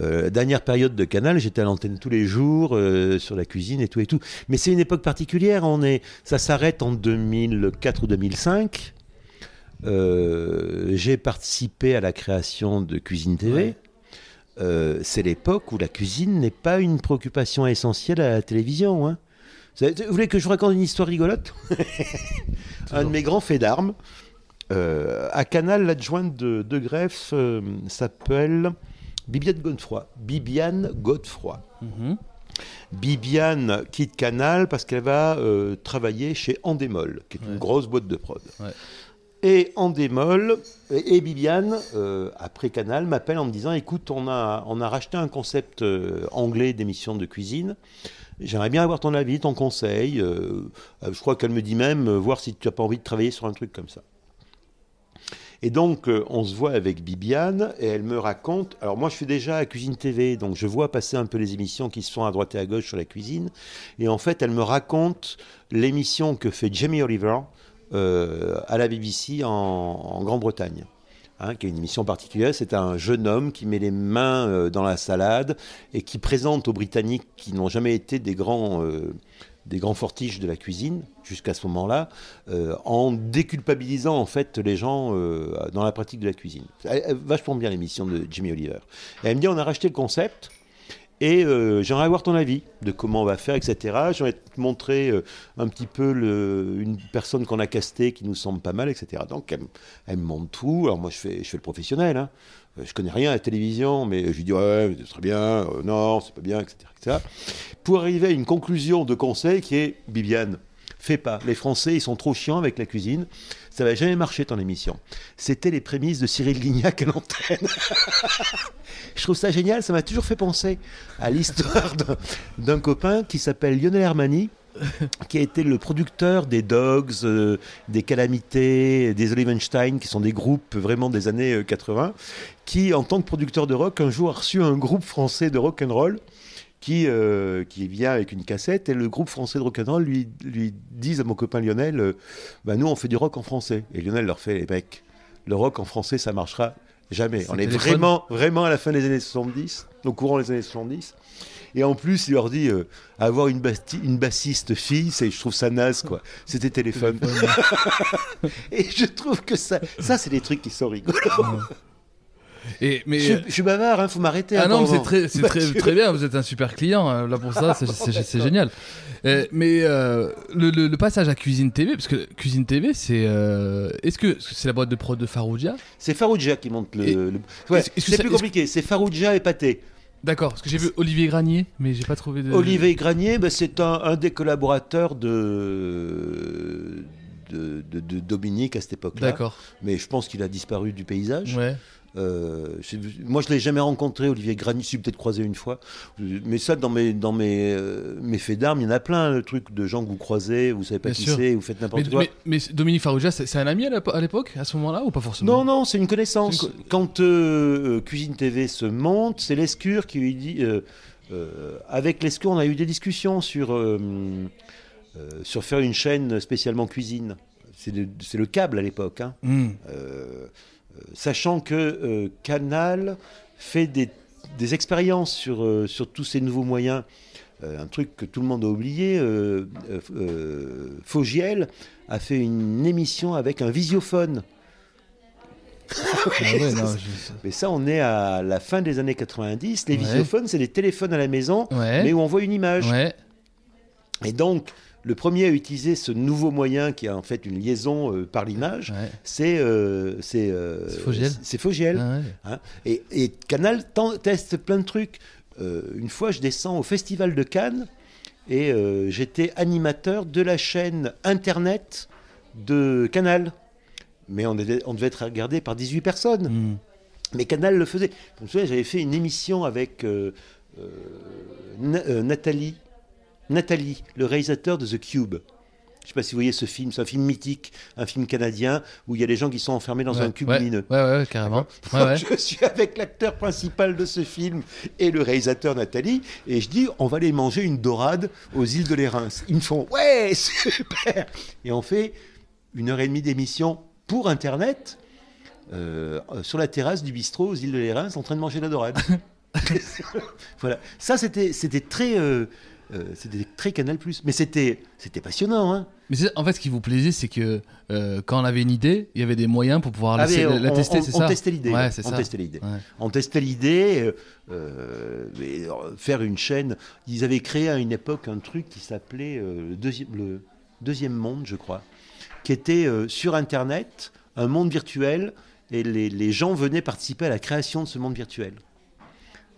euh, dernière période de Canal, j'étais à l'antenne tous les jours euh, sur la cuisine et tout et tout. Mais c'est une époque particulière. On est, ça s'arrête en 2004 ou 2005. Euh, J'ai participé à la création de Cuisine TV. Ouais. C'est l'époque où la cuisine n'est pas une préoccupation essentielle à la télévision. hein. Vous voulez que je vous raconte une histoire rigolote? Un de mes grands faits d'armes. Euh, à Canal, l'adjointe de, de Greff euh, s'appelle Bibiane Godefroy. Bibiane Godefroy. mhm. Bibiane quitte Canal parce qu'elle va euh, travailler chez Endemol, qui est une grosse boîte de prod. Ouais. Et Endemol et, et Bibiane, après Canal, m'appelle en me disant écoute, on a, on a racheté un concept anglais d'émission de cuisine. J'aimerais bien avoir ton avis, ton conseil. je crois qu'elle me dit même voir si tu n'as pas envie de travailler sur un truc comme ça. Et donc, euh, on se voit avec Bibiane et elle me raconte. Alors, moi, je suis déjà à Cuisine TV, donc je vois passer un peu les émissions qui se font à droite et à gauche sur la cuisine. Et en fait, elle me raconte l'émission que fait Jamie Oliver euh, à la BBC en, Grande-Bretagne. Hein, qui est une émission particulière, c'est un jeune homme qui met les mains euh, dans la salade et qui présente aux Britanniques qui n'ont jamais été des grands, des grands fortiches de la cuisine jusqu'à ce moment-là, euh, en déculpabilisant en fait les gens euh, dans la pratique de la cuisine. Vachement bien l'émission de Jimmy Oliver. Elle me dit on a racheté le concept. Et euh, j'aimerais avoir ton avis de comment on va faire, etc. J'aimerais te montrer euh, un petit peu une personne qu'on a castée qui nous semble pas mal, etc. Donc elle me montre tout. Alors moi je fais, je fais le professionnel. Hein. Euh, Je connais rien à la télévision, mais je lui dis ouais, c'est très bien, euh, non, c'est pas bien, etc., etc. Pour arriver à une conclusion de conseil qui est Bibiane, fais pas. Les Français, ils sont trop chiants avec la cuisine. Ça va jamais marcher ton émission. C'était les prémices de Cyril Lignac à l'antenne. Je trouve ça génial. Ça m'a toujours fait penser à l'histoire d'un- copain qui s'appelle Lionel Hermani, qui a été le producteur des Dogs, euh, des Calamités, des Olivenstein, qui sont des groupes vraiment des années euh, 80, qui, en tant que producteur de rock, un jour a reçu un groupe français de rock and roll qui, euh, qui vient avec une cassette et le groupe français de rock and roll lui, lui disent à mon copain Lionel, euh, bah, nous on fait du rock en français. Et Lionel leur fait, les mecs, le rock en français ça marchera jamais. On est vraiment, vraiment à la fin des années 70, au courant des années 70. Et en plus, il leur dit euh, avoir une bassiste fille, c'est, je trouve ça naze, quoi. C'était téléphone. Et je trouve que ça, ça c'est des trucs qui sont rigolos. Et, mais, Je, je suis bavard, hein, faut m'arrêter. Ah un non, c'est très, bien, vous êtes un super client, euh, là pour ça, c'est- génial. Euh, mais euh, le, le- le passage à Cuisine TV, parce que Cuisine TV, c'est. euh, Est-ce que c'est la boîte de prod de Farouja? C'est Farouja qui monte le. Et- Ouais, c'est plus compliqué. C'est Farouja et Pâté. D'accord, parce que j'ai vu Olivier Granier, mais j'ai pas trouvé de. Olivier Granier, ben, c'est un, un des collaborateurs de, de, de- de Dominique à cette époque-là. D'accord, Mais je pense qu'il a disparu du paysage. ouais. Euh, moi, je l'ai jamais rencontré, Olivier suis peut-être croisé une fois. Mais ça, dans mes, dans mes, euh, mes faits d'armes, il y en a plein, le truc de gens que vous croisez, vous savez pas Bien qui c'est, vous faites n'importe quoi. mais- mais Dominique Farouja, c'est un ami à l'épo- à l'époque, à ce moment-là, ou pas forcément Non, non, c'est une connaissance. Une Quand euh, Cuisine TV se monte, c'est Lescure qui lui dit. avec Lescure, on a eu des discussions sur, sur faire une chaîne spécialement cuisine. C'est le, câble à l'époque. hein. Hmm. Euh, sachant que euh, Canal fait des, des expériences sur, euh, sur tous ces nouveaux moyens. Euh, un truc que tout le monde a oublié, euh, euh, euh, Fogiel a fait une émission avec un visiophone. Ah ouais, non, je- Mais ça, on est à la fin des années 90. Les Ouais. visiophones, c'est des téléphones à la maison, Ouais. mais où on voit une image. Ouais. Et donc, le premier à utiliser ce nouveau moyen qui est en fait une liaison euh, par l'image, Ouais. c'est euh, c'est euh, C'est Fogiel. Ah ouais. Et, et Canal teste plein de trucs. Euh, une fois, je descends au Festival de Cannes et j'étais animateur de la chaîne Internet de Canal. Mais on, était- on devait être regardé par 18 personnes. Hmm. Mais Canal le faisait. Je me souviens, j'avais fait une émission avec Na- Nathalie, Nathalie, le réalisateur de The Cube. Je ne sais pas si vous voyez ce film, c'est un film mythique, un film canadien où il y a des gens qui sont enfermés dans Ouais, un cube ouais, lumineux. Ouais, ouais, carrément. Ouais. Je suis avec l'acteur principal de ce film et le réalisateur Nathalie, et je dis on va aller manger une dorade aux îles de l'Érins. Ils me font ouais, super Et on fait une heure et demie d'émission pour Internet euh, sur la terrasse du bistrot aux îles de l'Érins en train de manger la dorade. voilà, ça c'était c'était très. euh, euh, c'était très Canal mais c'était c'était passionnant hein. Mais en fait, ce qui vous plaisait, c'est que euh, quand on avait une idée, il y avait des moyens pour pouvoir Ah, laisser- la tester, on- c'est on ça testait l'idée. Ouais, c'est on ça. testait l'idée. Ouais. On testait l'idée, euh, faire une chaîne. Ils avaient créé à une époque un truc qui s'appelait euh, le, deuxième, le deuxième monde, je crois, qui était sur Internet, un monde virtuel, et les, les gens venaient participer à la création de ce monde virtuel.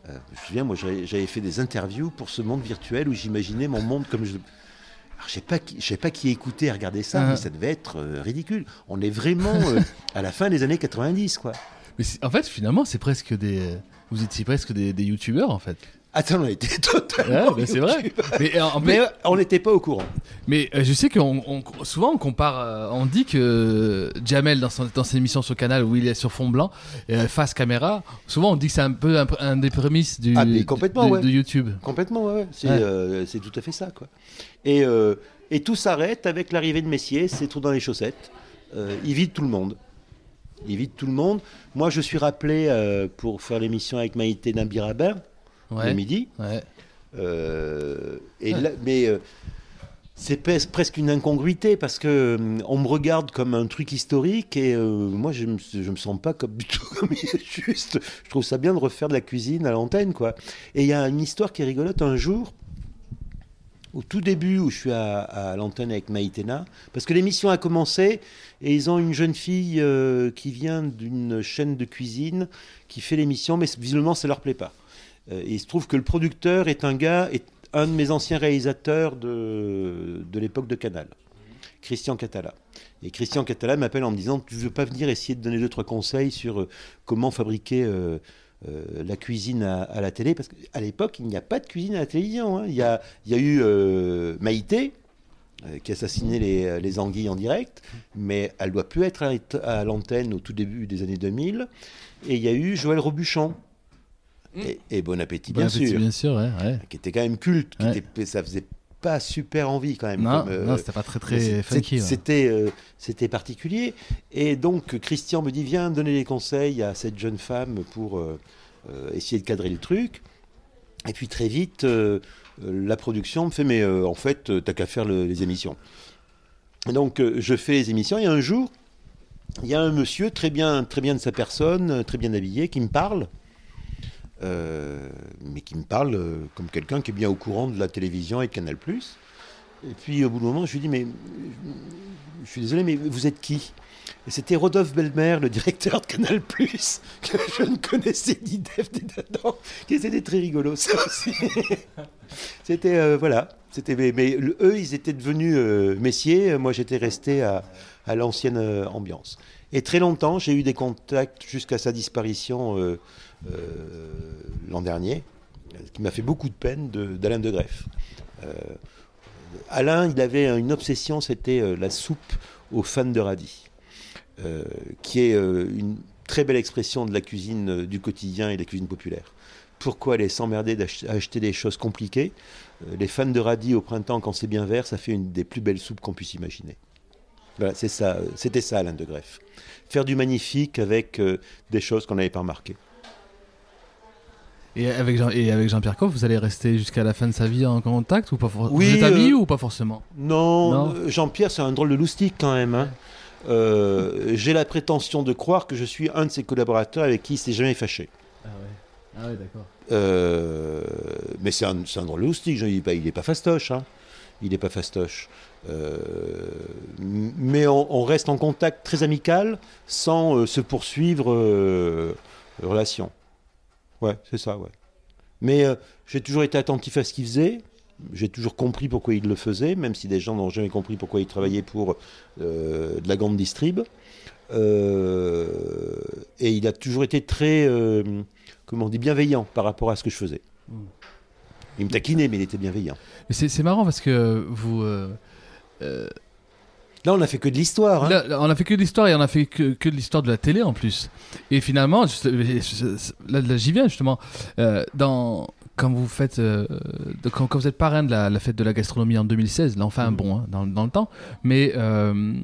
Euh, je me souviens, moi, j'avais fait des interviews pour ce monde virtuel où j'imaginais mon monde comme je. Alors, je sais pas qui, je sais pas qui écoutait et regardait ça, Ah. mais ça devait être euh, ridicule. On est vraiment euh, à la fin des années 90, quoi. Mais en fait, finalement, c'est presque des. Vous étiez presque des, des youtubeurs, en fait. Attends, on était totalement. Ouais, mais c'est vrai. Mais, euh, en Mais plus- on n'était pas au courant. Mais euh, je sais qu'on on- souvent on compare, euh, on dit que Jamel dans, son, dans ses émissions sur Canal où il est sur fond blanc, euh, face caméra, souvent on dit que c'est un peu un, un des prémices du, Ah, complètement, de, ouais. de YouTube. Complètement, ouais. C'est Ouais. tout à fait ça, quoi. Et, et tout s'arrête avec l'arrivée de Messier, c'est trou dans les chaussettes. Il vide tout le monde. Il vide tout le monde. Moi, je suis rappelé pour faire l'émission avec Maïté Nambirabin, le Ouais. midi. ouais. Euh, et Ouais. là- mais euh, c'est pres- presque une incongruité parce que euh, on me regarde comme un truc historique et euh, moi je me, je me sens pas comme du tout comme juste. Je trouve ça bien de refaire de la cuisine à l'antenne quoi. Et il y a une histoire qui est rigolote un jour. Au tout début où je suis à, à l'antenne avec Maïtena, parce que l'émission a commencé et ils ont une jeune fille qui vient d'une chaîne de cuisine qui fait l'émission, mais visiblement ça leur plaît pas. Euh, il se trouve que le producteur est un gars, est un de mes anciens réalisateurs de, de l'époque de Canal, Christian Catala. Et Christian Catala m'appelle en me disant Tu veux pas venir essayer de donner deux, trois conseils sur euh, comment fabriquer euh, la cuisine à, la télé? Parce qu'à l'époque, il n'y a pas de cuisine à la télévision. hein. Il, y a, il y a eu Maïté, qui assassinait les, les anguilles en direct, mais elle doit plus être à, à l'antenne au tout début des années 2000. Et il y a eu Joël Robuchon. Et, et Bon Appétit, bien Bon appétit, sûr, Bien sûr, ouais. ouais. qui était quand même culte, qui Ouais. était- ça faisait pas super envie quand même. Non, euh, non, c'était pas très très funky. ouais. Euh, c'était particulier. Et donc Christian me dit viens donner des conseils à cette jeune femme pour euh, euh, essayer de cadrer le truc. Et puis très vite, la production me fait mais euh, en fait euh, t'as qu'à faire le- les émissions. Et donc euh, je fais les émissions et un jour il y a un monsieur très bien très bien de sa personne, très bien habillé qui me parle. Euh, mais qui me parle euh, comme quelqu'un qui est bien au courant de la télévision et Canal+. Et puis au bout d'un moment, je lui dis mais je suis désolé, mais vous êtes qui? Et c'était Rodolphe Belmer, le directeur de Canal+, que je ne connaissais ni d'Ef ni d'Adam, qui était très rigolo ça aussi. c'était euh, voilà, c'était mais, eux ils étaient devenus euh, moi j'étais resté à, l'ancienne ambiance. Et très longtemps, j'ai eu des contacts jusqu'à sa disparition l'an dernier, qui m'a fait beaucoup de peine d'Alain de Greff. Euh, Alain, il avait une obsession, c'était euh, la soupe aux fans de radis, euh, qui est euh, une très belle expression de la cuisine euh, du quotidien et de la cuisine populaire. Pourquoi aller s'emmerder d'ach- à acheter des choses compliquées? Euh, Les fans de radis au printemps, quand c'est bien vert, ça fait une des plus belles soupes qu'on puisse imaginer. Voilà, ça, euh, c'était ça Alain de Greff. Faire du magnifique avec euh, des choses qu'on n'avait pas remarquées. Et avec, Jean, et avec Jean-Pierre Coff, vous allez rester jusqu'à la fin de sa vie en contact ou pas for- Oui, Vous êtes amis euh, ou pas forcément? Non, Non? euh, Jean-Pierre, c'est un drôle de loustique quand même. hein. Euh, J'ai la prétention de croire que je suis un de ses collaborateurs avec qui il s'est jamais fâché. Ah ouais, ah ouais d'accord. Euh, mais c'est un, c'est un drôle de loustique, je- il n'est pas, il est pas fastoche. hein. Il n'est pas fastoche. Mais on, on reste en contact très amical sans se poursuivre relation. Ouais, c'est ça, ouais. Mais euh, j'ai toujours été attentif à ce qu'il faisait. J'ai toujours compris pourquoi il le faisait, même si des gens n'ont jamais compris pourquoi il travaillait pour euh, de la grande distrib. Euh, et il a toujours été très, comment on dit, bienveillant par rapport à ce que je faisais. Mm. Il me taquinait, mais il était bienveillant. Mais c'est marrant parce que vous. Là, on n'a fait que de l'histoire. hein. là, là, on a fait que de l'histoire et on a fait que, que de l'histoire de la télé en plus. Et finalement, juste- là, là, j'y viens justement. Euh, dans, quand vous faites, euh, quand, quand vous êtes parrain de la, la fête de la gastronomie en 2016, là on fait un Mhm. bond hein, dans, dans le temps, mais euh,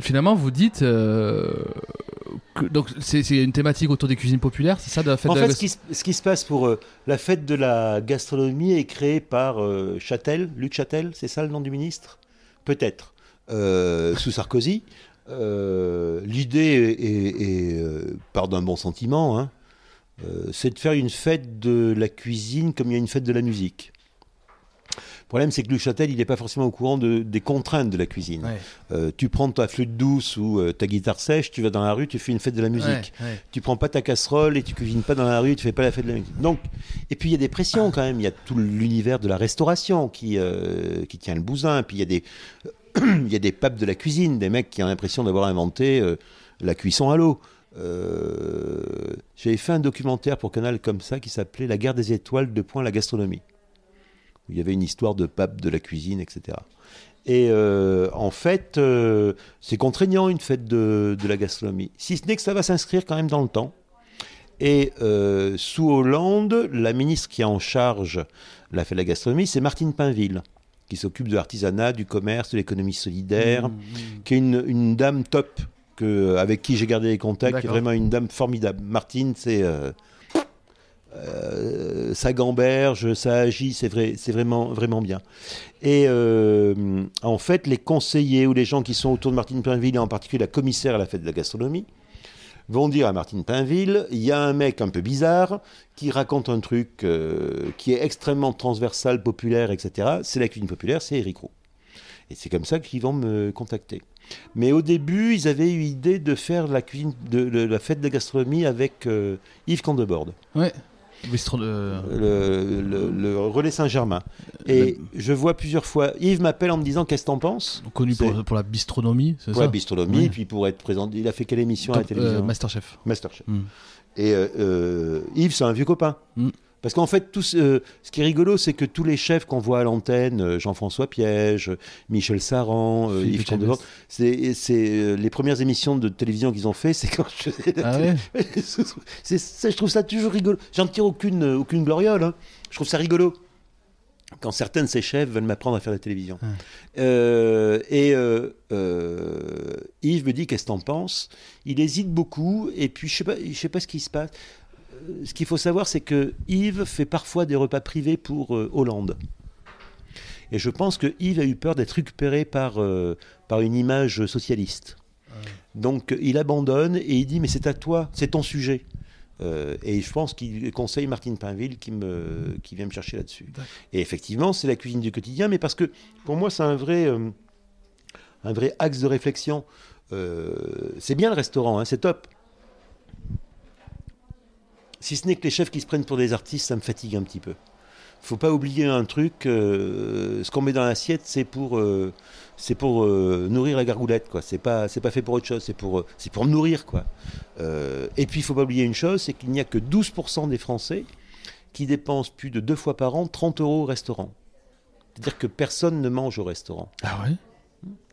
finalement vous dites que, donc c'est une thématique autour des cuisines populaires, c'est ça de la fête En de la fait, ce qui, se- ce qui se passe pour euh, la fête de la gastronomie est créée par euh, Châtel, Luc Châtel, c'est ça le nom du ministre? Peut-être. Euh, sous Sarkozy. Euh, L'idée est, est- est, euh, part d'un bon sentiment, hein. C'est de faire une fête de la cuisine comme il y a une fête de la musique. Le problème, c'est que Luc Châtel, il n'est pas forcément au courant de- des contraintes de la cuisine. Ouais, Euh, tu prends ta flûte douce ou euh, ta guitare sèche, tu vas dans la rue, tu fais une fête de la musique ouais, ouais. tu prends pas ta casserole et tu cuisines pas dans la rue, tu fais pas la fête de la musique. Donc, et puis il y a des pressions quand même. Il y a tout l'univers de la restauration qui euh, qui tient le bousin. Puis il y a des il y a des papes de la cuisine, des mecs qui ont l'impression d'avoir inventé euh, la cuisson à l'eau. Euh, J'avais fait un documentaire pour Canal comme ça qui s'appelait La guerre des étoiles de point la gastronomie. Il y avait une histoire de pape de la cuisine, etc. Et euh, en fait, c'est contraignant une fête de, la gastronomie. Si ce n'est que ça va s'inscrire quand même dans le temps. Et sous Hollande, la ministre qui est en charge la fête de la gastronomie, c'est Martine Pinville, qui s'occupe de l'artisanat, du commerce, de l'économie solidaire, Mmh, mmh. qui est une, une dame top que, avec qui j'ai gardé les contacts, qui est vraiment une dame formidable. Martine, c'est euh, euh, ça gamberge, ça agit, c'est vrai, c'est vraiment vraiment bien. Et euh, en fait, les conseillers ou les gens qui sont autour de Martine Pinville, et en particulier la commissaire à la fête de la gastronomie, vont dire à Martine Pinville, il y a un mec un peu bizarre qui raconte un truc euh, qui est extrêmement transversal, populaire, etc. C'est la cuisine populaire, c'est Eric Roux. Et c'est comme ça qu'ils vont me contacter. Mais au début, ils avaient eu l'idée de faire la, cuisine de, la fête de la gastronomie avec euh, Yves Candeborde, Ouais. De- le, le- le relais Saint-Germain. Et je vois plusieurs fois, Yves m'appelle en me disant Qu'est-ce que t'en penses? Connu pour, pour la bistronomie, c'est Pour ça? la bistronomie, puis pour être présent. Il a fait quelle émission à la euh, télévision? Masterchef. Masterchef. Mm. Et euh, euh, Yves, c'est un vieux copain. Mm. Parce qu'en fait, tout ce, euh, ce qui est rigolo, c'est que tous les chefs qu'on voit à l'antenne, euh, Jean-François Piège, Michel Saran, euh, Yves Candevant, c'est euh, les premières émissions de télévision qu'ils ont fait, c'est quand je faisais la Ah télé. ouais C'est ça, je trouve ça toujours rigolo. J'en tire aucune, euh, aucune gloriole. hein. Je trouve ça rigolo. Quand certains de ces chefs veulent m'apprendre à faire de la télévision. Euh, et euh, euh, Yves me dit qu'est-ce que t'en penses? Il hésite beaucoup et puis je sais pas, je sais pas ce qui se passe. Euh, Ce qu'il faut savoir, c'est que Yves fait parfois des repas privés pour euh, Hollande. Et je pense que Yves a eu peur d'être récupéré par, euh, par une image socialiste. Donc il abandonne et il dit mais c'est à toi, c'est ton sujet. Euh, et je pense qu'il conseille Martine Pinville qui, me, qui vient me chercher là-dessus. Et effectivement, c'est la cuisine du quotidien, mais parce que pour moi, c'est un vrai, euh, un vrai axe de réflexion. Euh, c'est bien le restaurant, hein, c'est top. Si ce n'est que les chefs qui se prennent pour des artistes, ça me fatigue un petit peu. Faut pas oublier un truc, euh, ce qu'on met dans l'assiette, c'est pour, euh, c'est pour euh, nourrir la gargoulette, quoi. C'est pas, c'est pas fait pour autre chose, c'est pour, c'est pour me nourrir, quoi. Et puis il faut pas oublier une chose, c'est qu'il n'y a que 12% des Français qui dépensent plus de deux fois par an 30 euros au restaurant. C'est-à-dire que personne ne mange au restaurant. Ah ouais?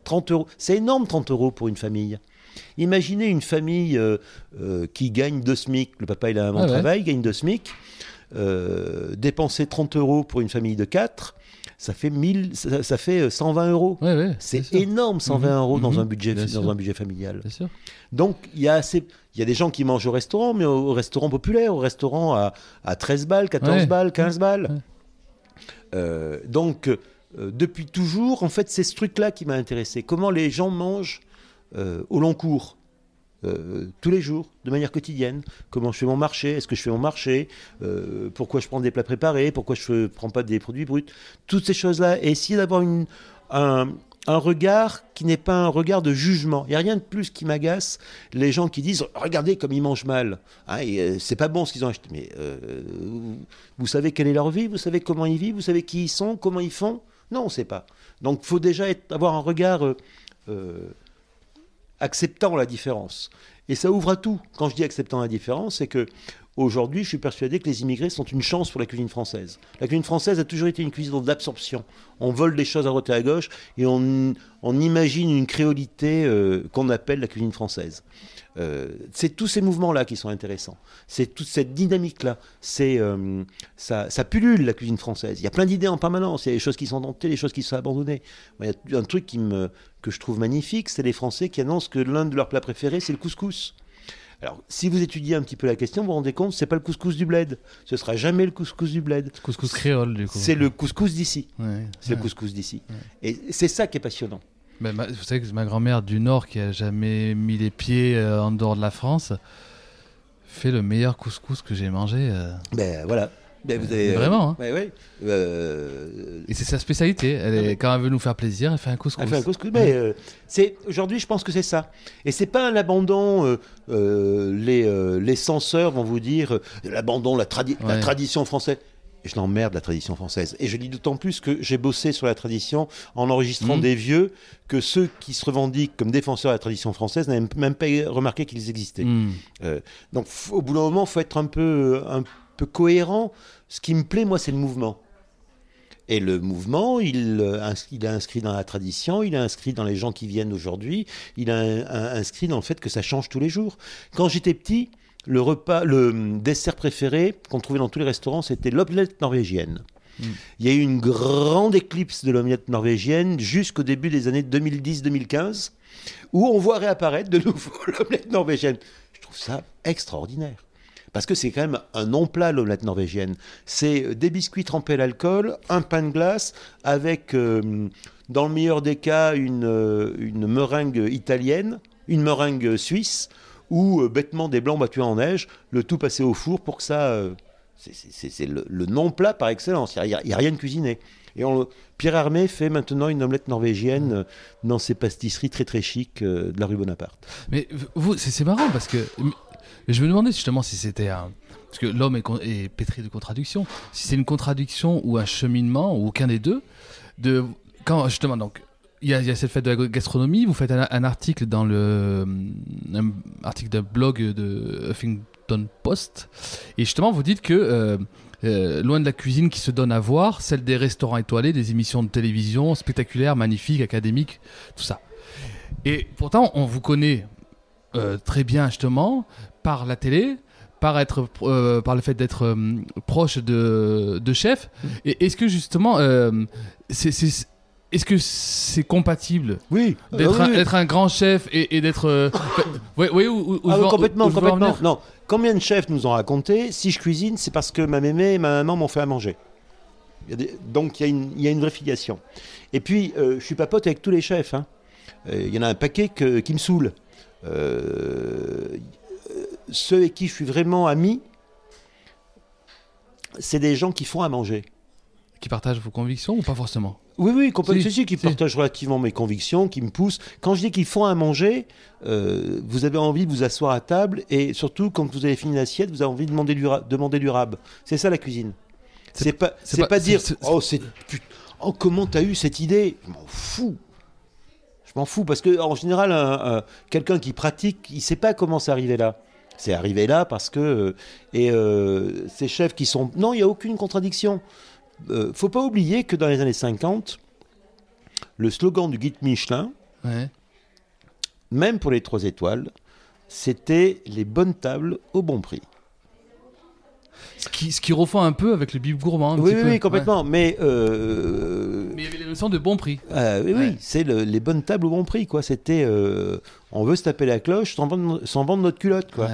30 euros, c'est énorme 30 euros pour une famille. Imaginez une famille euh, euh, qui gagne 2 SMIC, le papa il a un bon Ah ouais. travail, gagne 2 SMIC, euh, dépenser 30 euros pour une famille de 4, ça fait, 1000, ça, ça fait euh, 120 euros. Ouais, ouais. C'est énorme 120 Mhm, euros dans, mhm, un budget, dans sûr. un budget familial. Bien sûr. Donc il y, a assez, il y a des gens qui mangent au restaurant, mais au, au restaurant populaire, au restaurant à, à 13 balles, 14 Ouais. balles, 15 balles. Ouais. Euh, donc euh, depuis toujours, en fait, c'est ce truc-là qui m'a intéressé. Comment les gens mangent euh, au long cours euh, tous les jours, de manière quotidienne. Comment je fais mon marché? Est-ce que je fais mon marché? Euh, Pourquoi je prends des plats préparés? Pourquoi je ne prends pas des produits bruts? Toutes ces choses-là. Et essayer d'avoir un, un regard qui n'est pas un regard de jugement. Il n'y a rien de plus qui m'agace. Les gens qui disent Regardez comme ils mangent mal. Hein, c'est pas bon ce qu'ils ont acheté. Mais vous, savez quelle est leur vie? Vous savez comment ils vivent? Vous savez qui ils sont? Comment ils font? Non, on ne sait pas. Donc il faut déjà avoir un regard. Acceptant la différence. Et ça ouvre à tout. Quand je dis acceptant la différence, c'est que aujourd'hui, je suis persuadé que les immigrés sont une chance pour la cuisine française. La cuisine française a toujours été une cuisine d'absorption. On vole des choses à droite et à gauche et on, imagine une créolité euh, qu'on appelle la cuisine française. Euh, c'est tous ces mouvements-là qui sont intéressants. C'est toute cette dynamique-là. C'est euh, ça, ça pullule la cuisine française. Il y a plein d'idées en permanence. Il y a des choses qui sont tentées, des choses qui sont abandonnées. Il y a un truc qui me, que je trouve magnifique, c'est les Français qui annoncent que l'un de leurs plats préférés, c'est le couscous. Alors, si vous étudiez un petit peu la question, vous vous rendez compte, c'est pas le couscous du bled. Ce sera jamais le couscous du bled. Couscous créole, du coup. C'est le couscous d'ici. Ouais. C'est Ouais. le couscous d'ici. Et c'est ça qui est passionnant. Ben, ma- vous savez que ma grand-mère du Nord, qui a jamais mis les pieds euh, en dehors de la France, fait le meilleur couscous que j'ai mangé. euh. Ben voilà. Ben, vous avez, Vraiment, hein. Ouais, ouais. Euh, Et c'est sa spécialité. Elle est, quand elle veut nous faire plaisir, elle fait un couscous. Elle fait un couscous. Mais euh, c'est aujourd'hui, je pense que c'est ça. Et c'est pas un abandon. euh, euh, les, euh, les censeurs vont vous dire euh, l'abandon, la, tradi- la Ouais. tradition française. Je l'emmerde la tradition française. Et je dis d'autant plus que j'ai bossé sur la tradition en enregistrant Mhm. des vieux que ceux qui se revendiquent comme défenseurs de la tradition française n'avaient même pas remarqué qu'ils existaient. Mm. Donc f- au bout d'un moment, faut être un peu, un peu cohérent. Ce qui me plaît, moi, c'est le mouvement. Et le mouvement, il, euh, il est inscrit dans la tradition, il est inscrit dans les gens qui viennent aujourd'hui, il est inscrit dans le fait que ça change tous les jours. Quand j'étais petit, le repas, le hum, dessert préféré qu'on trouvait dans tous les restaurants, c'était l'omelette norvégienne. Mm. Il y a eu une grande éclipse de l'omelette norvégienne jusqu'au début des années 2010-2015, où on voit réapparaître de nouveau l'omelette norvégienne. Je trouve ça extraordinaire. Parce que c'est quand même un non-plat, l'omelette norvégienne. C'est euh, des biscuits trempés à l'alcool, un pain de glace, avec, euh, dans le meilleur des cas, une, euh, une meringue italienne, une meringue suisse, ou euh, bêtement des blancs battus en neige, le tout passé au four pour que ça... euh, c'est- le, le non-plat par excellence, il n'y a, il y a rien de cuisiné. Et on, Pierre Armé fait maintenant une omelette norvégienne euh, dans ses pastisseries très très chic de la rue Bonaparte. Mais vous, c'est marrant parce que je me demandais justement si c'était un. Parce que l'homme est, est pétri de contradictions. Si c'est une contradiction ou un cheminement, ou aucun des deux, de. Quand justement, donc. Il y, a, il y a cette fête de la gastronomie, vous faites un, article dans le. Article d'un blog de Huffington Post, et justement, vous dites que. euh, euh, loin de la cuisine qui se donne à voir, celle des restaurants étoilés, des émissions de télévision spectaculaires, magnifiques, académiques, tout ça. Et pourtant, on vous connaît euh, très bien justement par la télé, par être, par le fait d'être proche de, de chefs. Et est-ce que justement, c'est- est-ce que c'est compatible Oui, d'être, Ah un, oui. d'être un grand chef et, et d'être, euh, où- où- où Ah oui, complètement, complètement. Non, combien de chefs nous ont raconté Si je cuisine, c'est parce que ma mémé et ma maman m'ont fait à manger. Il y a des- Donc il y, a une- il y a une vraie filiation. Et puis, euh, je suis pas pote avec tous les chefs. hein. Euh, Il y en a un paquet que- qui me saoule. Euh, ceux avec qui je suis vraiment ami, c'est des gens qui font à manger. Qui partagent vos convictions ou pas forcément? Oui, oui, complètement. Si, qui si. partagent relativement mes convictions, qui me poussent. Quand je dis qu'ils font à manger, euh, vous avez envie de vous asseoir à table et surtout, quand vous avez fini l'assiette, vous avez envie de demander du, demander du rab. C'est ça la cuisine. C'est pas, pas- pas, dire oh c'est oh comment t'as eu cette idée? Je m'en fous. Je m'en fous parce que en général, un- un- quelqu'un qui pratique, il sait pas comment c'est arrivé là. C'est arrivé là parce que euh, et euh, ces chefs qui sont non, il y a aucune contradiction. Euh, faut pas oublier que dans les années 50, le slogan du guide Michelin, Ouais. même pour les trois étoiles, c'était les bonnes tables au bon prix. Ce qui, ce qui refond un peu avec le bib gourmand. un Oui, petit oui, peu. oui, complètement. Mais euh. Mais il y avait les notions de bon prix. Euh, oui, Ouais. oui, c'est le- les bonnes tables au bon prix, quoi. C'était, euh, on veut se taper la cloche sans vendre, sans vendre notre culotte, quoi. Ouais.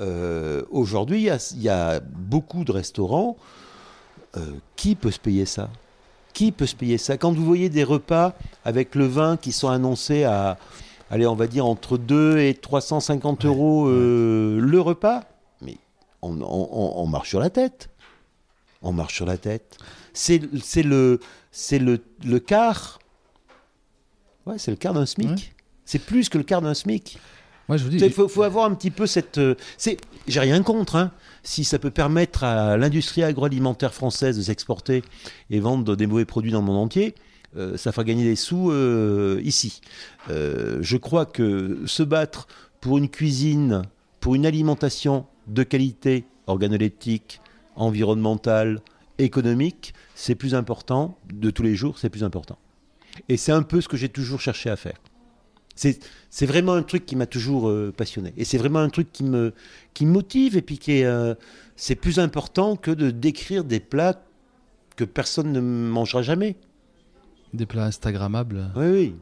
Euh, Aujourd'hui, il y a- il y, a beaucoup de restaurants. Euh, qui peut se payer ça? Qui peut se payer ça? Quand vous voyez des repas avec le vin qui sont annoncés à, allez, on va dire entre 2 et 350 euros euh, le repas, mais on, on- on- on marche sur la tête. On marche sur la tête. C'est le, le, le quart. Ouais, c'est le quart d'un SMIC. Ouais. C'est plus que le quart d'un SMIC. Moi, je vous dis. Il faut, faut avoir un petit peu cette. euh, c'est, j'ai rien contre, hein, si ça peut permettre à l'industrie agroalimentaire française de s'exporter et vendre des mauvais produits dans le monde entier. euh, ça fera gagner des sous euh, ici. Euh, je crois que se battre pour une cuisine, pour une alimentation de qualité organoleptique, environnementale, économique, c'est plus important. De tous les jours, c'est plus important. Et c'est un peu ce que j'ai toujours cherché à faire. C'est, vraiment un truc qui m'a toujours euh, passionné. Et c'est vraiment un truc qui me, qui me motive et puis qui est, euh, c'est plus important que de décrire des plats que personne ne mangera jamais. Des plats Instagrammables. Oui, oui.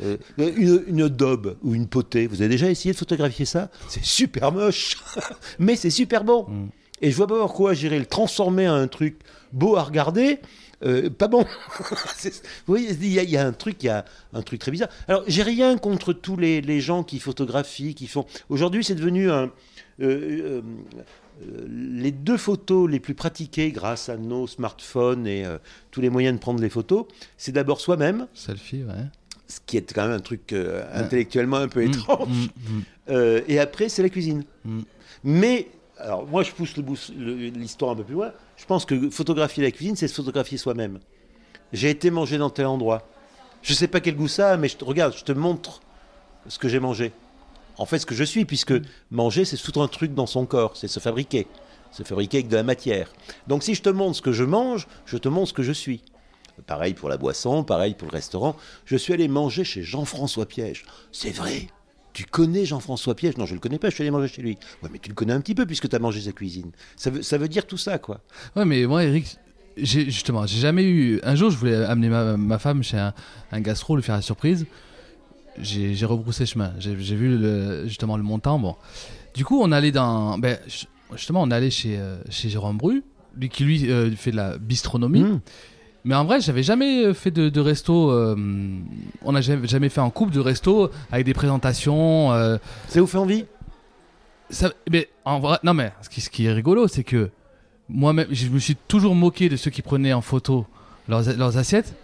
Euh, une, une daube ou une potée, vous avez déjà essayé de photographier ça? C'est super moche, mais c'est super bon. Mm. Et je vois pas pourquoi j'irais le transformer en un truc beau à regarder, euh, pas bon. Vous voyez, il y, a- il y a un truc, il y a un truc très bizarre. Alors, j'ai rien contre tous les, les gens qui photographient, qui font. Aujourd'hui, c'est devenu un. euh, euh, les deux photos les plus pratiquées grâce à nos smartphones et tous les moyens de prendre les photos, c'est d'abord soi-même, Selfie, ouais. ce qui est quand même un truc intellectuellement un peu Mm, étrange. mm, mm. Euh, et après, c'est la cuisine. Mais, alors moi, je pousse l'histoire un peu plus loin. Je pense que photographier la cuisine, c'est se photographier soi-même. J'ai été manger dans tel endroit. Je sais pas quel goût ça a, mais je te, regarde, je te montre ce que j'ai mangé. En fait, ce que je suis, puisque manger, c'est foutre un truc dans son corps, c'est se fabriquer. Se fabriquer avec de la matière. Donc, si je te montre ce que je mange, je te montre ce que je suis. Pareil pour la boisson, pareil pour le restaurant. Je suis allé manger chez Jean-François Piège. C'est vrai. Tu connais Jean-François Piège? Non, je le connais pas, je suis allé manger chez lui. Ouais, mais tu le connais un petit peu puisque tu as mangé sa cuisine. Ça veut, ça veut dire tout ça, quoi. Ouais, mais moi, Eric, j'ai justement, j'ai jamais eu. Un jour, je voulais amener ma, ma femme chez un, un gastro, lui faire la surprise. J'ai j'ai rebroussé chemin. J'ai vu le- justement le montant. Bon, du coup, on allait dans. Ben, ju- justement, on allait chez, euh, chez Jérôme Bru, lui qui lui euh, fait de la bistronomie. Mmh. Mais en vrai, j'avais jamais fait de, de resto. euh, on n'a jamais, jamais fait en couple de resto avec des présentations. euh, Ça vous fait envie? Ça, mais en vrai, non mais ce qui, ce qui est rigolo, c'est que moi-même, je me suis toujours moqué de ceux qui prenaient en photo leurs, leurs assiettes.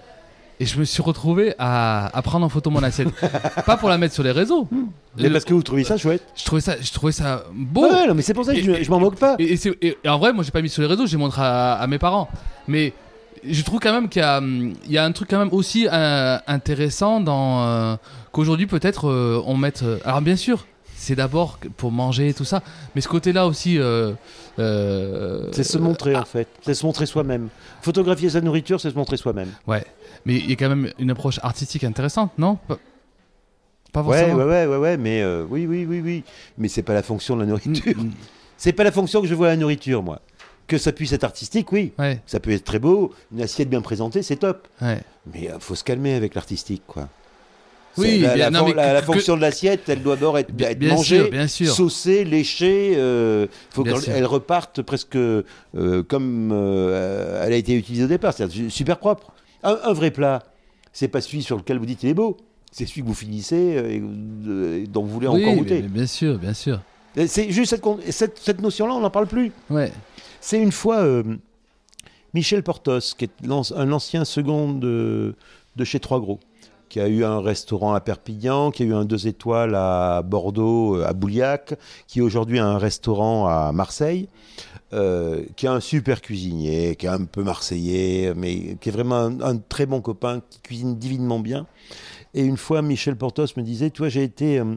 Et je me suis retrouvé à, à prendre en photo mon assiette. pas pour la mettre sur les réseaux. Mais parce que vous trouvez ça chouette Je trouvais ça, je trouvais ça beau. Ouais, non, mais c'est pour ça que je, je m'en moque pas. Et, et c'est- et- et en vrai, moi, j'ai pas mis sur les réseaux, j'ai montré à, à mes parents. Mais je trouve quand même qu'il y a, hum, il y a un truc quand même aussi euh, intéressant dans euh, qu'aujourd'hui peut-être euh, on mette. alors bien sûr, c'est d'abord pour manger et tout ça. Mais ce côté-là aussi. C'est se montrer en fait, c'est se montrer soi-même. Photographier sa nourriture, c'est se montrer soi-même. Ouais. Mais il y a quand même une approche artistique intéressante, non? Pas, Ouais, forcément. ouais, ouais, ouais, ouais, mais oui, oui, oui, oui. Mais c'est pas la fonction de la nourriture. Mm, mm. C'est pas la fonction que je vois à la nourriture, moi. Que ça puisse être artistique, oui. Ouais, Ça peut être très beau, une assiette bien présentée, c'est top. ouais. Mais euh, faut se calmer avec l'artistique, quoi. Oui, la, bien- la, non, la- la que- fonction de l'assiette, elle doit d'abord être, Bien, être bien mangée, sûr, bien sûr. saucée, léchée. euh, faut Bien qu'elle reparte presque euh, comme euh, elle a été utilisée au départ, c'est-à-dire super propre. Un, un vrai plat, c'est pas celui sur lequel vous dites il est beau, c'est celui que vous finissez euh, et, dont vous voulez Oui, encore goûter. mais bien sûr, bien sûr. C'est juste cette, con- cette, cette notion-là, on n'en parle plus. Ouais. C'est une fois euh, Michel Portos, qui est un ancien second de, chez Trois Gros, qui a eu un restaurant à Perpignan, qui a eu un deux étoiles à Bordeaux, euh, à Bouliac, qui aujourd'hui a un restaurant à Marseille, euh, qui est un super cuisinier, qui est un peu marseillais, mais qui est vraiment un, très bon copain, qui cuisine divinement bien. Et une fois, Michel Portos me disait, toi, j'ai été, euh,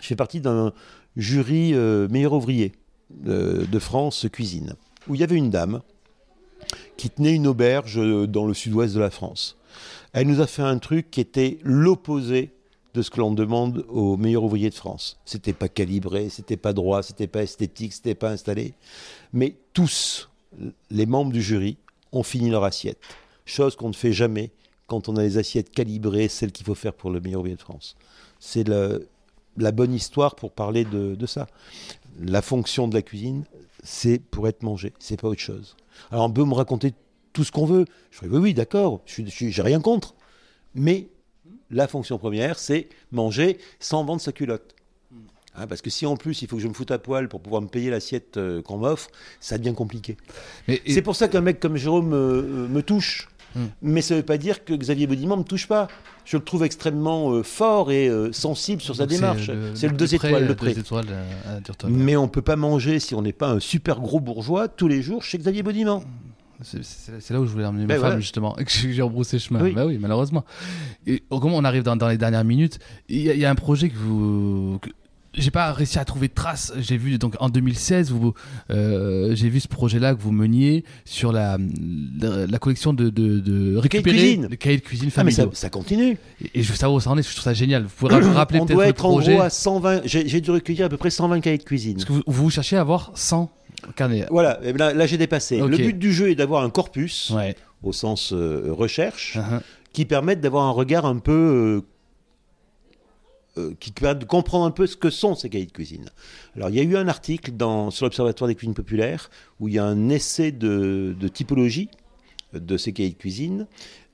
je fais partie d'un jury meilleur ouvrier de France cuisine, où il y avait une dame qui tenait une auberge euh, dans le sud-ouest de la France. Elle nous a fait un truc qui était l'opposé de ce que l'on demande aux meilleurs ouvriers de France. C'était pas calibré, c'était pas droit, c'était pas esthétique, c'était pas installé. Mais tous, les membres du jury, ont fini leur assiette. Chose qu'on ne fait jamais quand on a les assiettes calibrées, celles qu'il faut faire pour le meilleur ouvrier de France. C'est la, bonne histoire pour parler de ça. La fonction de la cuisine, c'est pour être mangé, c'est pas autre chose. Alors on peut me raconter tout ce qu'on veut. Je ferai oui, oui, d'accord, j'ai rien contre. Mais la fonction première, c'est manger sans vendre sa culotte. Hein, parce que si en plus il faut que je me foute à poil pour pouvoir me payer l'assiette euh, qu'on m'offre, ça devient compliqué. C'est pour ça qu'un mec comme Jérôme euh, me touche. Hmm. Mais ça ne veut pas dire que Xavier Baudimont ne me touche pas. Je le trouve extrêmement euh, fort et euh, sensible sur sa démarche. C'est le deux pré, étoiles, le prêt. deux étoiles euh, à. Mais on ne peut pas manger si on n'est pas un super gros bourgeois tous les jours chez Xavier Baudimont. C'est- là où je voulais emmener ma Ben femme voilà. justement, que j'ai rebroussé chemin. Oui. Bah oui, malheureusement. Et oh, comment on arrive dans, dans les dernières minutes? Il y, a- il y a un projet que vous. que- j'ai pas réussi à trouver de traces. J'ai vu donc en 2016, vous, euh, j'ai vu ce projet-là que vous meniez sur la, la, la collection de, de, de récupérer cuisine. les cahiers de cuisine Ah, mais ça, continue. Et, et je veux savoir où ça en est. Je trouve ça génial. Vous pouvez ra- rappeler on peut-être doit le être en projet gros à 120. J'ai dû recueillir à peu près 120 cahiers de cuisine. Parce que vous, vous cherchez à avoir 100 carnets. Voilà, et là, là, j'ai dépassé. Le but du jeu est d'avoir un corpus, Ouais. au sens euh, recherche, Uh-huh. qui permette d'avoir un regard un peu. euh, euh, qui permet de comprendre un peu ce que sont ces cahiers de cuisine. Alors, il y a eu un article dans, sur l'Observatoire des cuisines populaires où il y a un essai de, de typologie de ces cahiers de cuisine.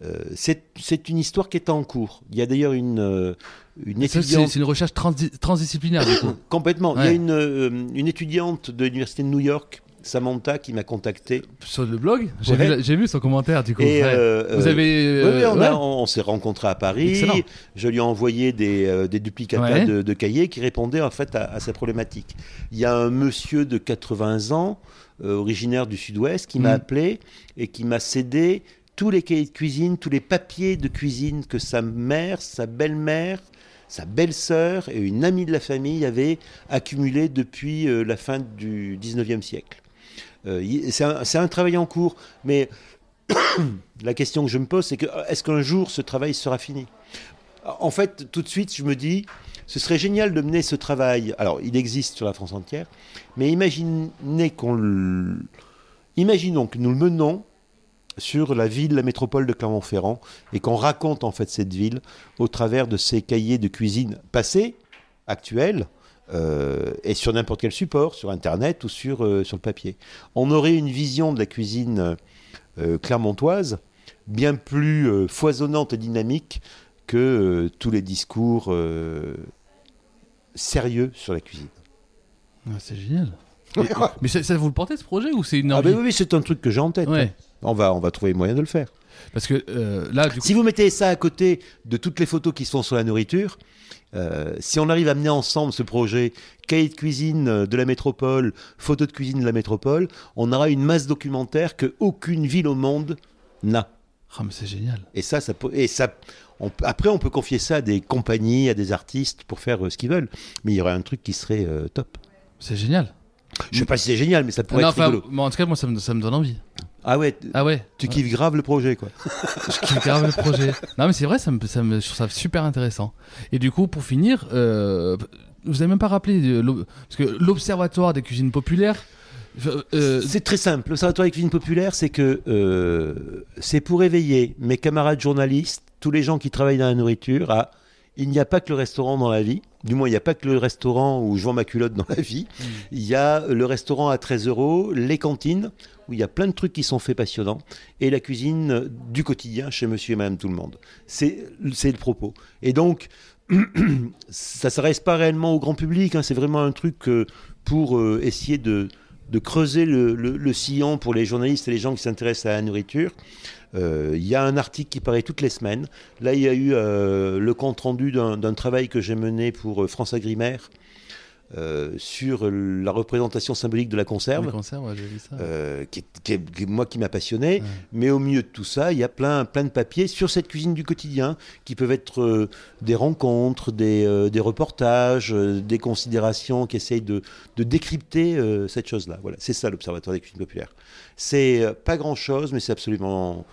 Euh, c'est une histoire qui est en cours. Il y a d'ailleurs une, euh, une étudiante. c'est une recherche transdi- transdisciplinaire du coup. Complètement. Il y a une, euh, une étudiante de l'Université de New York, Samantha, qui m'a contacté. Sur le blog, j'ai Ouais. vu, son commentaire du coup. Et, euh, Vous avez. Euh, on, ouais. on- on s'est rencontrés à Paris. Excellent. Je lui ai envoyé des, euh, des duplicata de, de cahiers qui répondaient en fait à, à sa problématique. Il y a un monsieur de 80 ans, euh, originaire du Sud-Ouest, qui m'a Mm. appelé et qui m'a cédé tous les cahiers de cuisine, tous les papiers de cuisine que sa mère, sa belle-mère, sa belle-sœur et une amie de la famille avaient accumulés depuis euh, la fin du 19e siècle. Euh, c'est un, travail en cours, mais la question que je me pose, c'est que est-ce qu'un jour ce travail sera fini? En fait, tout de suite, je me dis, ce serait génial de mener ce travail. Alors, il existe sur la France entière, mais imaginez qu'on. Imaginons que nous le menons sur la ville, la métropole de Clermont-Ferrand, et qu'on raconte en fait cette ville au travers de ces cahiers de cuisine passés, actuels, euh, et sur n'importe quel support, sur Internet ou sur, euh, sur le papier. On aurait une vision de la cuisine euh, clermontoise bien plus foisonnante et dynamique que tous les discours sérieux sur la cuisine. Ah, c'est génial. Mais ça, ça, vous le portez ce projet ou c'est une Ah ben oui, oui, c'est un truc que j'ai en tête. Ouais. On, va, on va trouver moyen de le faire. Parce que euh, là, du coup. Si vous mettez ça à côté de toutes les photos qui sont sur la nourriture, euh, si on arrive à mener ensemble ce projet, cahier de cuisine euh, de la métropole, photos de cuisine de la métropole, on aura une masse documentaire que aucune ville au monde n'a. Ah, mais c'est génial. Et ça, ça, peut- et ça, On peut- après, on peut confier ça à des compagnies, à des artistes pour faire euh, ce qu'ils veulent. Mais il y aurait un truc qui serait euh, top. C'est génial. Je sais pas si c'est génial, mais ça pourrait Non, être enfin, rigolo. en tout cas, moi, ça me, ça me donne envie. Ah ouais, Ah ouais. tu kiffes grave le projet, quoi. Je kiffe grave le projet. Non, mais c'est vrai, ça me, ça me, je trouve ça super intéressant. Et du coup, pour finir, euh, vous avez même pas rappelé euh, parce que l'observatoire des cuisines populaires. euh, euh, C'est très simple. L'Observatoire des cuisines populaires, c'est que euh, c'est pour éveiller mes camarades journalistes, tous les gens qui travaillent dans la nourriture, à il n'y a pas que le restaurant dans la vie. Du moins, il n'y a pas que le restaurant où je vends ma culotte dans la vie. Il y a le restaurant à 13 euros, les cantines, où il y a plein de trucs qui sont faits passionnants, et la cuisine du quotidien chez monsieur et madame tout le monde. C'est c'est le propos. Et donc, ça ne s'adresse pas réellement au grand public, hein, c'est vraiment un truc euh, pour euh, essayer de, de creuser le, sillon pour les journalistes et les gens qui s'intéressent à la nourriture. Euh, Il y a un article qui paraît toutes les semaines. Là, il y a eu euh, le compte-rendu d'un travail que j'ai mené pour euh, France Agrimaire euh, sur la représentation symbolique de la conserve. ouais, vu ça. euh, qui est, qui est- qui est- moi qui m'a passionné, Ouais. mais au milieu de tout ça, il y a plein, plein de papiers sur cette cuisine du quotidien qui peuvent être euh, des rencontres, des, des reportages, des considérations qui essayent de, de décrypter cette chose-là. Voilà, c'est ça l'Observatoire des cuisines populaires. C'est pas grand-chose, mais c'est absolument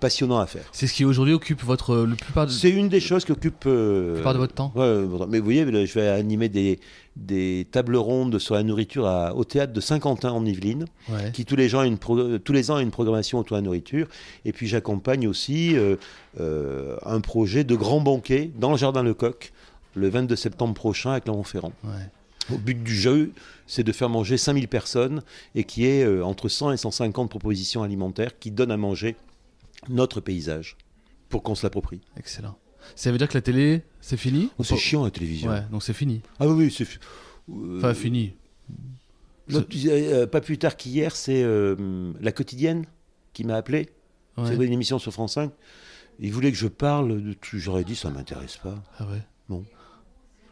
passionnant à faire. C'est ce qui aujourd'hui occupe votre le plupart de, C'est une des choses qui occupe. euh, la plupart de votre temps. Ouais, mais vous voyez, je vais animer des, des tables rondes sur la nourriture à- au théâtre de Saint-Quentin en Yvelines Ouais. qui tous les, gens a une pro- tous les ans a une programmation autour de la nourriture. Et puis j'accompagne aussi euh, euh, un projet de grand banquet dans le Jardin Lecoq le 22 septembre prochain à Clermont-Ferrand. Ouais. Au but du jeu, c'est de faire manger 5000 personnes et qui est euh, entre 100 et 150 propositions alimentaires qui donnent à manger notre paysage pour qu'on se l'approprie. Excellent. Ça veut dire que la télé, c'est fini Oh, c'est chiant la télévision. Ouais, donc c'est fini. Ah oui, oui, c'est... euh, Enfin, fini. l'autre- euh, pas plus tard qu'hier, c'est euh, La Quotidienne qui m'a appelé. Ouais. C'est une émission sur France 5. Il voulait que je parle de tout. J'aurais dit, ça m'intéresse pas. Ah ouais.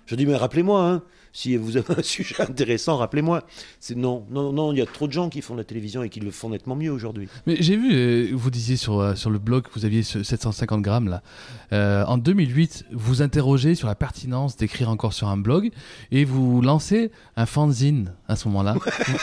Je dis, mais rappelez-moi, hein, si vous avez un sujet intéressant, rappelez-moi. C'est non, non, non, il y a trop de gens qui font de la télévision et qui le font nettement mieux aujourd'hui. Mais j'ai vu, euh, vous disiez sur, euh, sur le blog que vous aviez ce 750 grammes là. Euh, en 2008, vous interrogez sur la pertinence d'écrire encore sur un blog et vous lancez un fanzine à ce moment-là.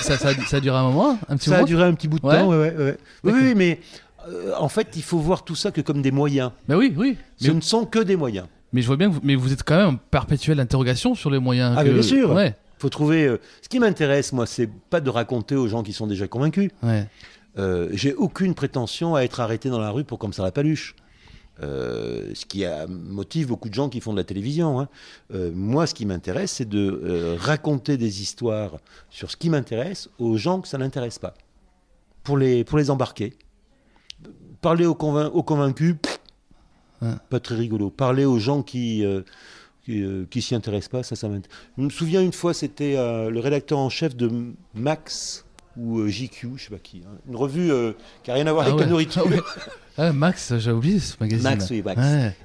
ça, ça, a- ça a duré un moment Un petit Ça a moment duré un petit bout de Ouais. temps, ouais. Oui, oui, mais euh, en fait, il faut voir tout ça que comme des moyens. Bah oui, oui. Ce Mais, ne sont que des moyens. Mais je vois bien que vous, mais vous êtes quand même en perpétuelle interrogation sur les moyens. Ah, que... mais bien sûr. Ouais, faut trouver. euh, Ce qui m'intéresse, moi, c'est pas de raconter aux gens qui sont déjà convaincus. ouais. Euh, J'ai aucune prétention à être arrêté dans la rue pour comme ça la paluche. Euh, ce qui a- motive beaucoup de gens qui font de la télévision. hein. Euh, moi, ce qui m'intéresse, c'est de euh, raconter des histoires sur ce qui m'intéresse aux gens que ça n'intéresse pas, pour les, pour les embarquer. Parler aux, convain- aux convaincus, pff, Ouais. pas très rigolo. Parler aux gens qui euh, qui, euh, qui s'y intéressent pas, ça, ça m'intéresse. Je me souviens une fois, c'était euh, le rédacteur en chef de Max ou euh, JQ, je sais pas qui, hein. une revue qui a rien à voir Ah avec ouais. la nourriture. Ah ouais. Ah, Max, j'ai oublié ce magazine. Max, oui, Max.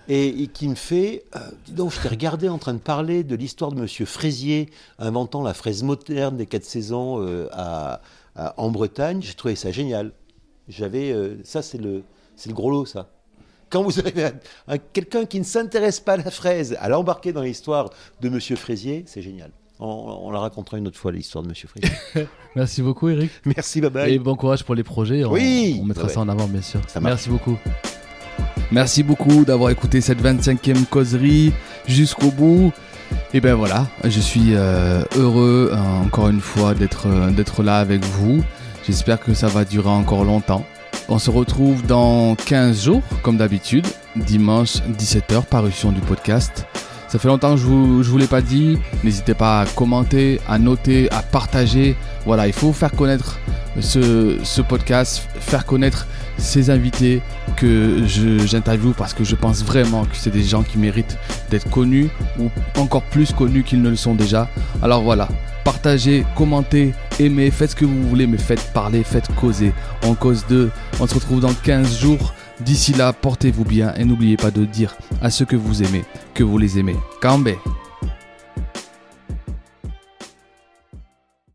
Et, et qui me fait, dis donc, je t'ai regardé en train de parler de l'histoire de Monsieur Fraisier inventant la fraise moderne des quatre saisons à, à- en Bretagne. J'ai trouvé ça génial. J'avais, ça c'est le, c'est le gros lot, ça. Quand vous avez un- un- quelqu'un qui ne s'intéresse pas à la fraise, à l'embarquer dans l'histoire de Monsieur Fraisier, c'est génial. On, on la racontera une autre fois, l'histoire de Monsieur Fraisier. Merci beaucoup, Eric. Merci, bye bye. Et bon courage pour les projets. On, Oui. on mettra Ouais. ça en avant, bien sûr. Ça. Merci beaucoup. Merci beaucoup d'avoir écouté cette 25e causerie jusqu'au bout. Et ben voilà, je suis euh, heureux euh, encore une fois d'être euh, d'être là avec vous. J'espère que ça va durer encore longtemps. On se retrouve dans 15 jours, comme d'habitude, dimanche 17h, parution du podcast. Ça fait longtemps que je vous, vous l'ai pas dit. N'hésitez pas à commenter, à noter, à partager. Voilà, il faut faire connaître ce, podcast, faire connaître ces invités que j'interviewe parce que je pense vraiment que c'est des gens qui méritent d'être connus ou encore plus connus qu'ils ne le sont déjà. Alors voilà, partagez, commentez, aimez, faites ce que vous voulez, mais faites parler, faites causer. On cause de. On se retrouve dans 15 jours. D'ici là, portez-vous bien et n'oubliez pas de dire à ceux que vous aimez que vous les aimez. Kambe